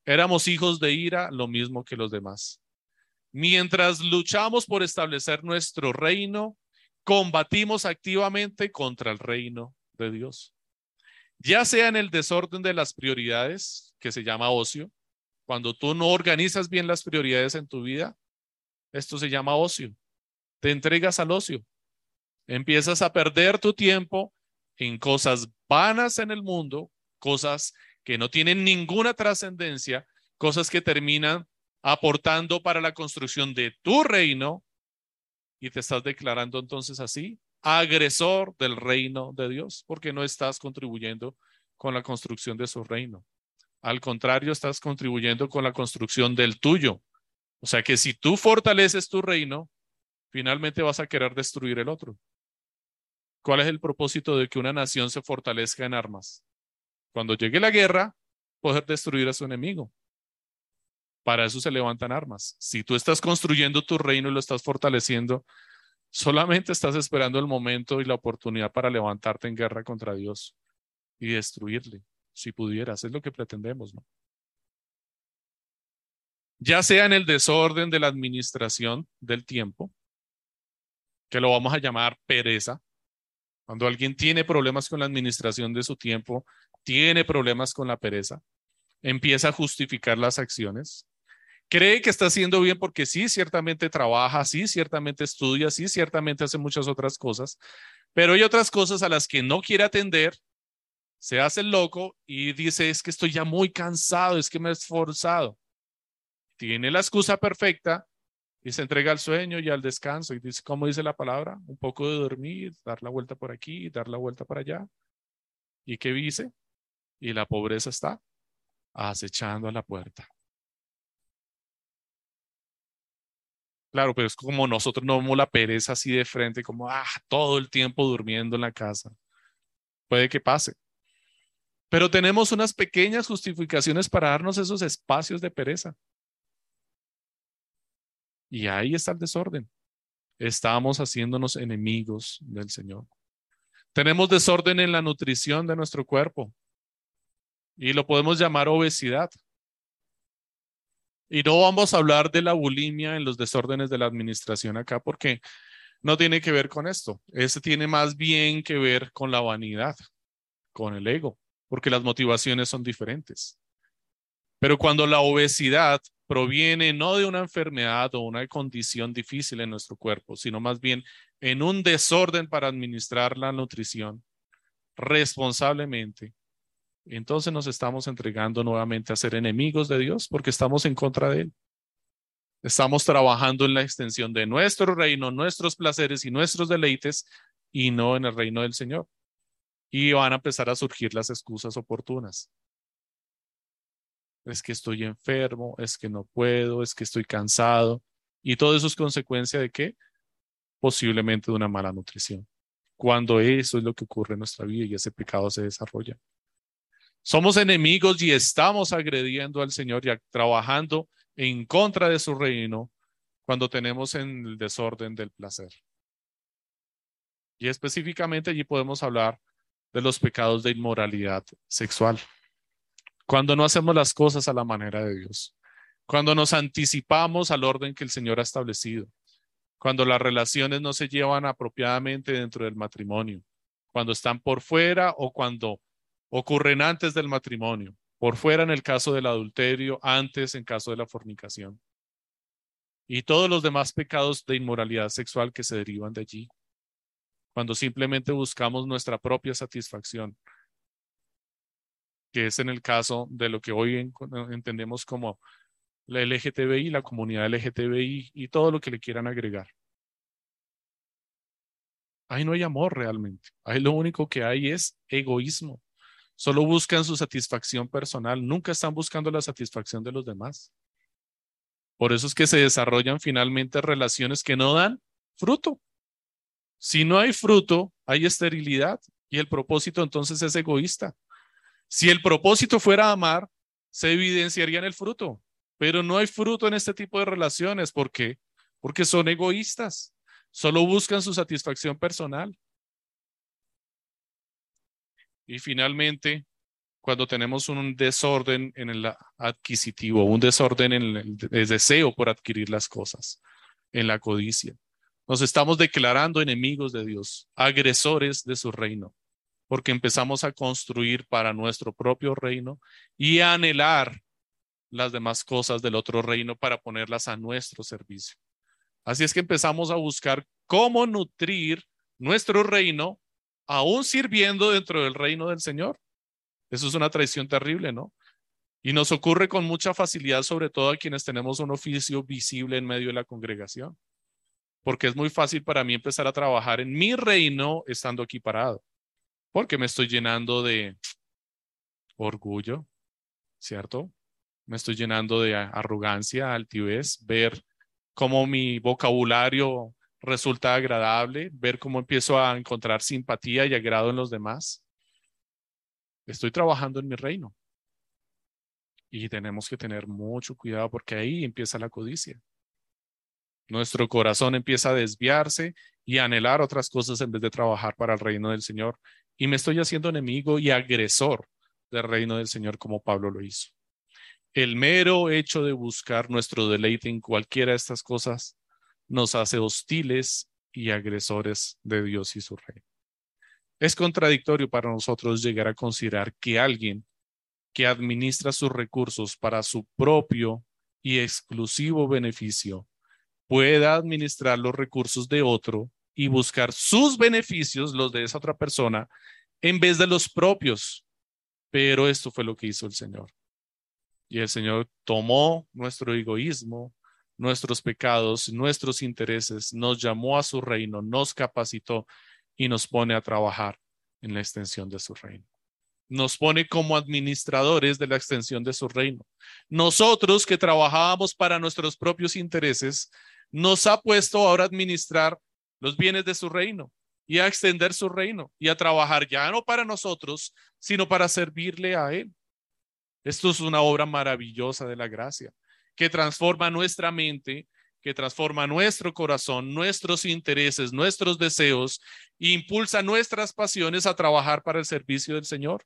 S1: Éramos hijos de ira, lo mismo que los demás. Mientras luchamos por establecer nuestro reino, combatimos activamente contra el reino de Dios. Ya sea en el desorden de las prioridades, que se llama ocio, cuando tú no organizas bien las prioridades en tu vida, esto se llama ocio. Te entregas al ocio. Empiezas a perder tu tiempo en cosas vanas en el mundo cosas que no tienen ninguna trascendencia, cosas que terminan aportando para la construcción de tu reino y te estás declarando entonces así agresor del reino de Dios, porque no estás contribuyendo con la construcción de su reino. Al contrario, estás contribuyendo con la construcción del tuyo. O sea que si tú fortaleces tu reino, finalmente vas a querer destruir el otro. ¿Cuál es el propósito de que una nación se fortalezca en armas? Cuando llegue la guerra, poder destruir a su enemigo. Para eso se levantan armas. Si tú estás construyendo tu reino y lo estás fortaleciendo, solamente estás esperando el momento y la oportunidad para levantarte en guerra contra Dios y destruirle, si pudieras. Es lo que pretendemos, ¿no? Ya sea en el desorden de la administración del tiempo, que lo vamos a llamar pereza. Cuando alguien tiene problemas con la administración de su tiempo, tiene problemas con la pereza, empieza a justificar las acciones, cree que está haciendo bien porque sí, ciertamente trabaja, sí, ciertamente estudia, sí, ciertamente hace muchas otras cosas, pero hay otras cosas a las que no quiere atender, se hace el loco y dice, es que estoy ya muy cansado, es que me he esforzado. Tiene la excusa perfecta y se entrega al sueño y al descanso y dice, ¿cómo dice la palabra? Un poco de dormir, dar la vuelta por aquí, dar la vuelta para allá. ¿Y qué dice? Y la pobreza está acechando a la puerta. Claro, pero es como nosotros no vemos la pereza así de frente, como, ah, todo el tiempo durmiendo en la casa. Puede que pase. Pero tenemos unas pequeñas justificaciones para darnos esos espacios de pereza. Y ahí está el desorden. Estamos haciéndonos enemigos del Señor. Tenemos desorden en la nutrición de nuestro cuerpo. Y lo podemos llamar obesidad. Y no vamos a hablar de la bulimia en los desórdenes de la administración acá porque no tiene que ver con esto. Ese tiene más bien que ver con la vanidad, con el ego, porque las motivaciones son diferentes. Pero cuando la obesidad proviene no de una enfermedad o una condición difícil en nuestro cuerpo, sino más bien en un desorden para administrar la nutrición responsablemente, entonces nos estamos entregando nuevamente a ser enemigos de Dios porque estamos en contra de Él. Estamos trabajando en la extensión de nuestro reino, nuestros placeres y nuestros deleites y no en el reino del Señor. Y van a empezar a surgir las excusas oportunas. Es que estoy enfermo, es que no puedo, es que estoy cansado. Y todo eso es consecuencia de qué? Posiblemente de una mala nutrición. Cuando eso es lo que ocurre en nuestra vida y ese pecado se desarrolla. Somos enemigos y estamos agrediendo al Señor y trabajando en contra de su reino cuando tenemos en el desorden del placer. Y específicamente allí podemos hablar de los pecados de inmoralidad sexual. Cuando no hacemos las cosas a la manera de Dios. Cuando nos anticipamos al orden que el Señor ha establecido. Cuando las relaciones no se llevan apropiadamente dentro del matrimonio. Cuando están por fuera o cuando ocurren antes del matrimonio, por fuera en el caso del adulterio, antes en caso de la fornicación. Y todos los demás pecados de inmoralidad sexual que se derivan de allí, cuando simplemente buscamos nuestra propia satisfacción, que es en el caso de lo que hoy entendemos como la LGTBI, la comunidad LGTBI y todo lo que le quieran agregar. Ahí no hay amor realmente. Ahí lo único que hay es egoísmo. Solo buscan su satisfacción personal, nunca están buscando la satisfacción de los demás. Por eso es que se desarrollan finalmente relaciones que no dan fruto. Si no hay fruto, hay esterilidad y el propósito entonces es egoísta. Si el propósito fuera amar, se evidenciaría en el fruto, pero no hay fruto en este tipo de relaciones. ¿Por qué? Porque son egoístas, solo buscan su satisfacción personal. Y finalmente, cuando tenemos un desorden en el adquisitivo, un desorden en el, deseo por adquirir las cosas, en la codicia, nos estamos declarando enemigos de Dios, agresores de su reino, porque empezamos a construir para nuestro propio reino y anhelar las demás cosas del otro reino para ponerlas a nuestro servicio. Así es que empezamos a buscar cómo nutrir nuestro reino aún sirviendo dentro del reino del Señor. Eso es una traición terrible, ¿no? Y nos ocurre con mucha facilidad, sobre todo a quienes tenemos un oficio visible en medio de la congregación. porque es muy fácil para mí empezar a trabajar en mi reino estando aquí parado, porque me estoy llenando de orgullo, ¿cierto? Me estoy llenando de arrogancia, altivez, ver cómo mi vocabulario resulta agradable, ver cómo empiezo a encontrar simpatía y agrado en los demás. Estoy trabajando en mi reino. Y tenemos que tener mucho cuidado porque ahí empieza la codicia. Nuestro corazón empieza a desviarse y a anhelar otras cosas en vez de trabajar para el reino del Señor. Y me estoy haciendo enemigo y agresor del reino del Señor como Pablo lo hizo. El mero hecho de buscar nuestro deleite en cualquiera de estas cosas nos hace hostiles y agresores de Dios y su reino. Es contradictorio para nosotros llegar a considerar que alguien que administra sus recursos para su propio y exclusivo beneficio pueda administrar los recursos de otro y buscar sus beneficios, los de esa otra persona, en vez de los propios. Pero esto fue lo que hizo el Señor. Y el Señor tomó nuestro egoísmo, nuestros pecados, nuestros intereses, nos llamó a su reino, nos capacitó y nos pone a trabajar en la extensión de su reino. Nos pone como administradores de la extensión de su reino. Nosotros que trabajábamos para nuestros propios intereses, nos ha puesto ahora a administrar los bienes de su reino y a extender su reino y a trabajar ya no para nosotros, sino para servirle a Él. Esto es una obra maravillosa de la gracia que transforma nuestra mente, que transforma nuestro corazón, nuestros intereses, nuestros deseos, e impulsa nuestras pasiones a trabajar para el servicio del Señor.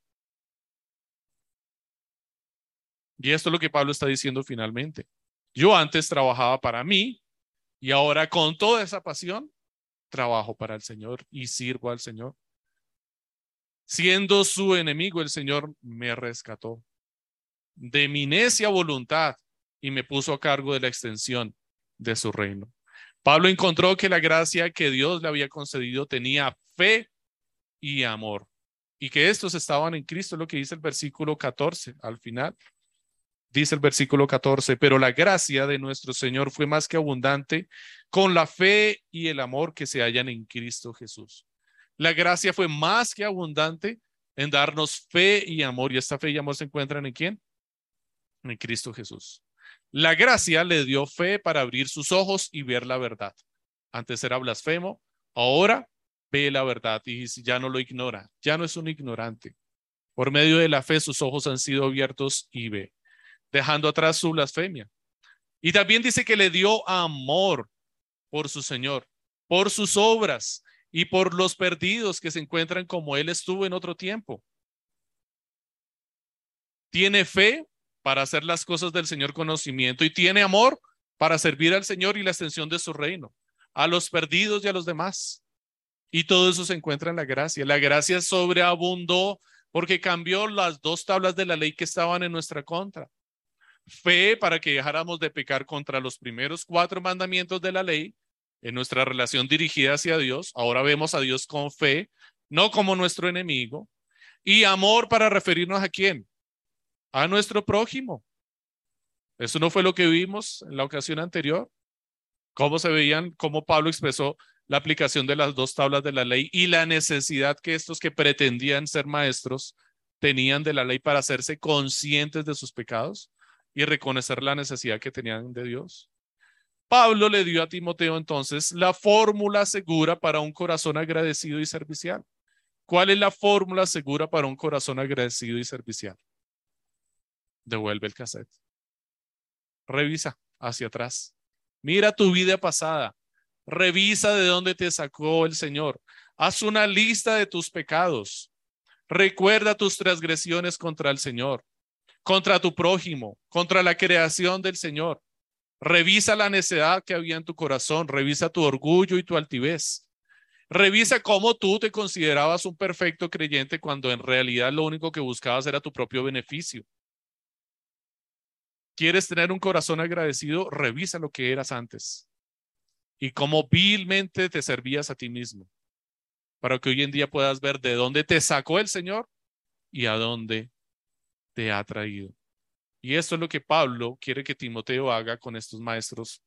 S1: Y esto es lo que Pablo está diciendo finalmente. Yo antes trabajaba para mí y ahora con toda esa pasión trabajo para el Señor y sirvo al Señor. Siendo su enemigo, el Señor me rescató. De mi necia voluntad y me puso a cargo de la extensión de su reino. Pablo encontró que la gracia que Dios le había concedido tenía fe y amor y que estos estaban en Cristo, lo que dice el versículo 14 al final. Dice el versículo 14, pero la gracia de nuestro Señor fue más que abundante con la fe y el amor que se hallan en Cristo Jesús. La gracia fue más que abundante en darnos fe y amor. ¿Y esta fe y amor se encuentran en quién? En Cristo Jesús. La gracia le dio fe para abrir sus ojos y ver la verdad. Antes era blasfemo, ahora ve la verdad y ya no lo ignora, ya no es un ignorante. Por medio de la fe sus ojos han sido abiertos y ve, dejando atrás su blasfemia. Y también dice que le dio amor por su Señor, por sus obras y por los perdidos que se encuentran como Él estuvo en otro tiempo. Tiene fe para hacer las cosas del Señor conocimiento y tiene amor para servir al Señor y la extensión de su reino, a los perdidos y a los demás. Y todo eso se encuentra en la gracia. La gracia sobreabundó porque cambió las dos tablas de la ley que estaban en nuestra contra. Fe para que dejáramos de pecar contra los primeros cuatro mandamientos de la ley en nuestra relación dirigida hacia Dios. Ahora vemos a Dios con fe, no como nuestro enemigo. Y amor para referirnos a quién? A nuestro prójimo. Eso no fue lo que vimos en la ocasión anterior. Cómo se veían, cómo Pablo expresó la aplicación de las dos tablas de la ley y la necesidad que estos que pretendían ser maestros tenían de la ley para hacerse conscientes de sus pecados y reconocer la necesidad que tenían de Dios. Pablo le dio a Timoteo entonces la fórmula segura para un corazón agradecido y servicial. ¿Cuál es la fórmula segura para un corazón agradecido y servicial? Devuelve el cassette. Revisa hacia atrás. Mira tu vida pasada. Revisa de dónde te sacó el Señor. Haz una lista de tus pecados. Recuerda tus transgresiones contra el Señor, contra tu prójimo, contra la creación del Señor. Revisa la necedad que había en tu corazón. Revisa tu orgullo y tu altivez. Revisa cómo tú te considerabas un perfecto creyente cuando en realidad lo único que buscabas era tu propio beneficio. ¿Quieres tener un corazón agradecido? Revisa lo que eras antes y cómo vilmente te servías a ti mismo para que hoy en día puedas ver de dónde te sacó el Señor y a dónde te ha traído. Y esto es lo que Pablo quiere que Timoteo haga con estos maestros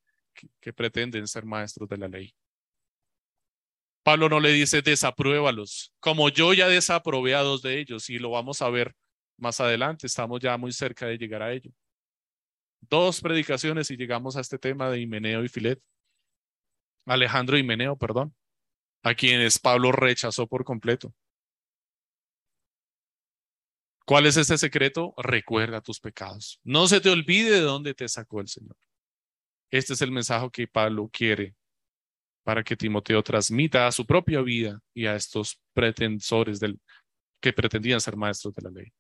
S1: que, pretenden ser maestros de la ley. Pablo no le dice desapruébalos, como yo ya desaprobé a dos de ellos y lo vamos a ver más adelante, estamos ya muy cerca de llegar a ello. Dos predicaciones y llegamos a este tema de Himeneo y Filet. Alejandro Himeneo, perdón, a quienes Pablo rechazó por completo. ¿Cuál es este secreto? Recuerda tus pecados. No se te olvide de dónde te sacó el Señor. Este es el mensaje que Pablo quiere para que Timoteo transmita a su propia vida y a estos pretensores del, que pretendían ser maestros de la ley.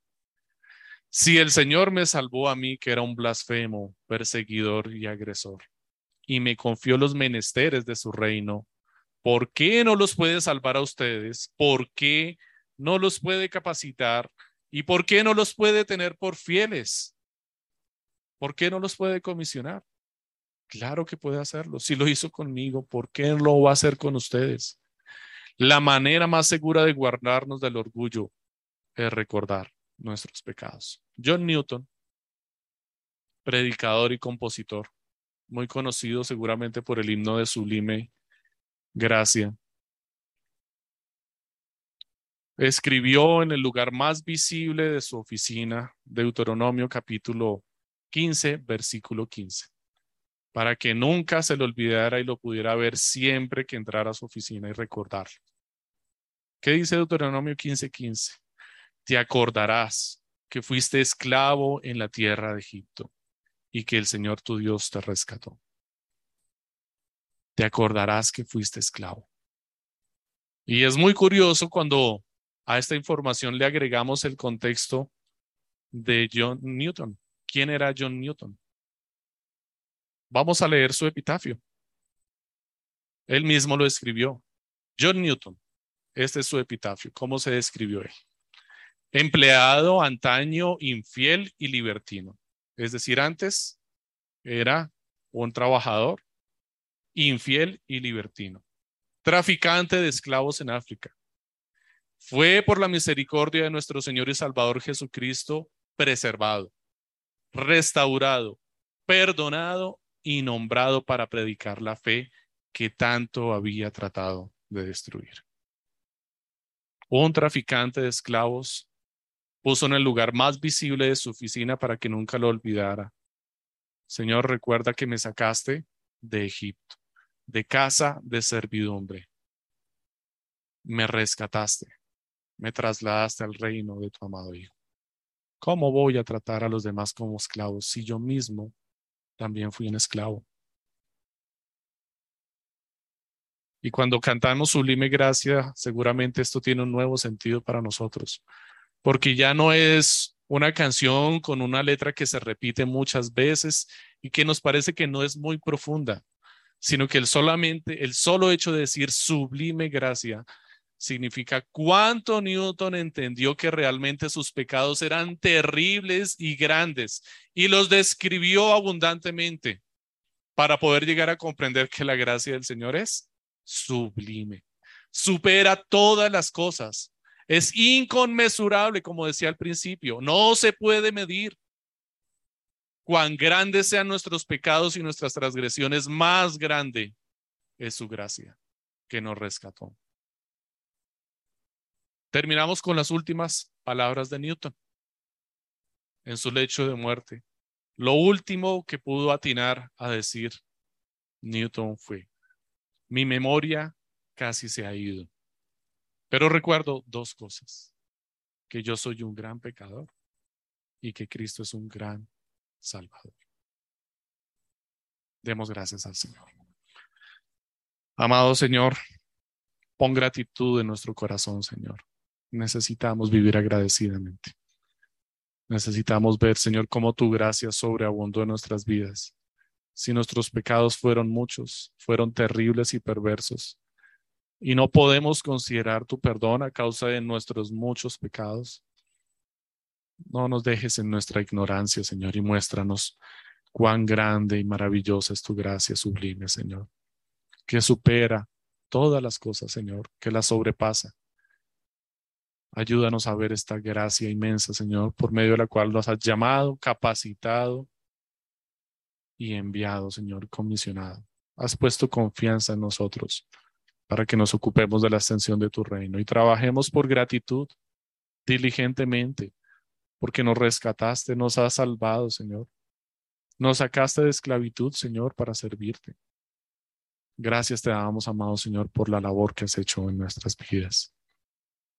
S1: Si el Señor me salvó a mí, que era un blasfemo, perseguidor y agresor, y me confió los menesteres de su reino, ¿por qué no los puede salvar a ustedes? ¿Por qué no los puede capacitar? ¿Y por qué no los puede tener por fieles? ¿Por qué no los puede comisionar? Claro que puede hacerlo. Si lo hizo conmigo, ¿por qué no lo va a hacer con ustedes? La manera más segura de guardarnos del orgullo es recordar nuestros pecados. John Newton, predicador y compositor, muy conocido seguramente por el himno de Sublime Gracia, escribió en el lugar más visible de su oficina, Deuteronomio capítulo 15, versículo 15 para que nunca se le olvidara y lo pudiera ver siempre que entrara a su oficina y recordarlo. ¿Qué dice Deuteronomio 15:15? Te acordarás que fuiste esclavo en la tierra de Egipto y que el Señor tu Dios te rescató. Te acordarás que fuiste esclavo. Y es muy curioso cuando a esta información le agregamos el contexto de John Newton. ¿Quién era John Newton? Vamos a leer su epitafio. Él mismo lo escribió. John Newton. Este es su epitafio. ¿Cómo se describió él? Empleado antaño, infiel y libertino. Es decir, antes era un trabajador infiel y libertino. Traficante de esclavos en África. Fue por la misericordia de nuestro Señor y Salvador Jesucristo preservado, restaurado, perdonado y nombrado para predicar la fe que tanto había tratado de destruir. Un traficante de esclavos puso en el lugar más visible de su oficina para que nunca lo olvidara. Señor, recuerda que me sacaste de Egipto, de casa de servidumbre. Me rescataste, me trasladaste al reino de tu amado Hijo. ¿Cómo voy a tratar a los demás como esclavos si yo mismo también fui un esclavo. Y cuando cantamos Sublime Gracia, seguramente esto tiene un nuevo sentido para nosotros, porque ya no es una canción con una letra que se repite muchas veces y que nos parece que no es muy profunda, sino que el solamente el solo hecho de decir Sublime Gracia significa cuánto Newton entendió que realmente sus pecados eran terribles y grandes y los describió abundantemente para poder llegar a comprender que la gracia del Señor es sublime, supera todas las cosas, es inconmensurable, como decía al principio, no se puede medir. Cuán grandes sean nuestros pecados y nuestras transgresiones, más grande es su gracia que nos rescató. Terminamos con las últimas palabras de Newton en su lecho de muerte. Lo último que pudo atinar a decir Newton fue, mi memoria casi se ha ido, pero recuerdo dos cosas, que yo soy un gran pecador y que Cristo es un gran Salvador. Demos gracias al Señor. Amado Señor, pon gratitud en nuestro corazón, Señor necesitamos vivir agradecidamente. Necesitamos ver, Señor, cómo tu gracia sobreabundó en nuestras vidas. Si nuestros pecados fueron muchos, fueron terribles y perversos, y no podemos considerar tu perdón a causa de nuestros muchos pecados, no nos dejes en nuestra ignorancia, Señor, y muéstranos cuán grande y maravillosa es tu gracia sublime, Señor, que supera todas las cosas, Señor, que la sobrepasa. Ayúdanos a ver esta gracia inmensa, Señor, por medio de la cual nos has llamado, capacitado y enviado, Señor, comisionado. Has puesto confianza en nosotros para que nos ocupemos de la extensión de tu reino y trabajemos por gratitud, diligentemente, porque nos rescataste, nos has salvado, Señor. Nos sacaste de esclavitud, Señor, para servirte. Gracias te damos, amado Señor, por la labor que has hecho en nuestras vidas.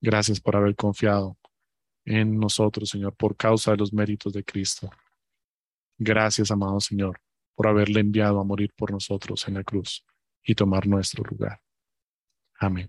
S1: Gracias por haber confiado en nosotros, Señor, por causa de los méritos de Cristo. Gracias, amado Señor, por haberle enviado a morir por nosotros en la cruz y tomar nuestro lugar. Amén.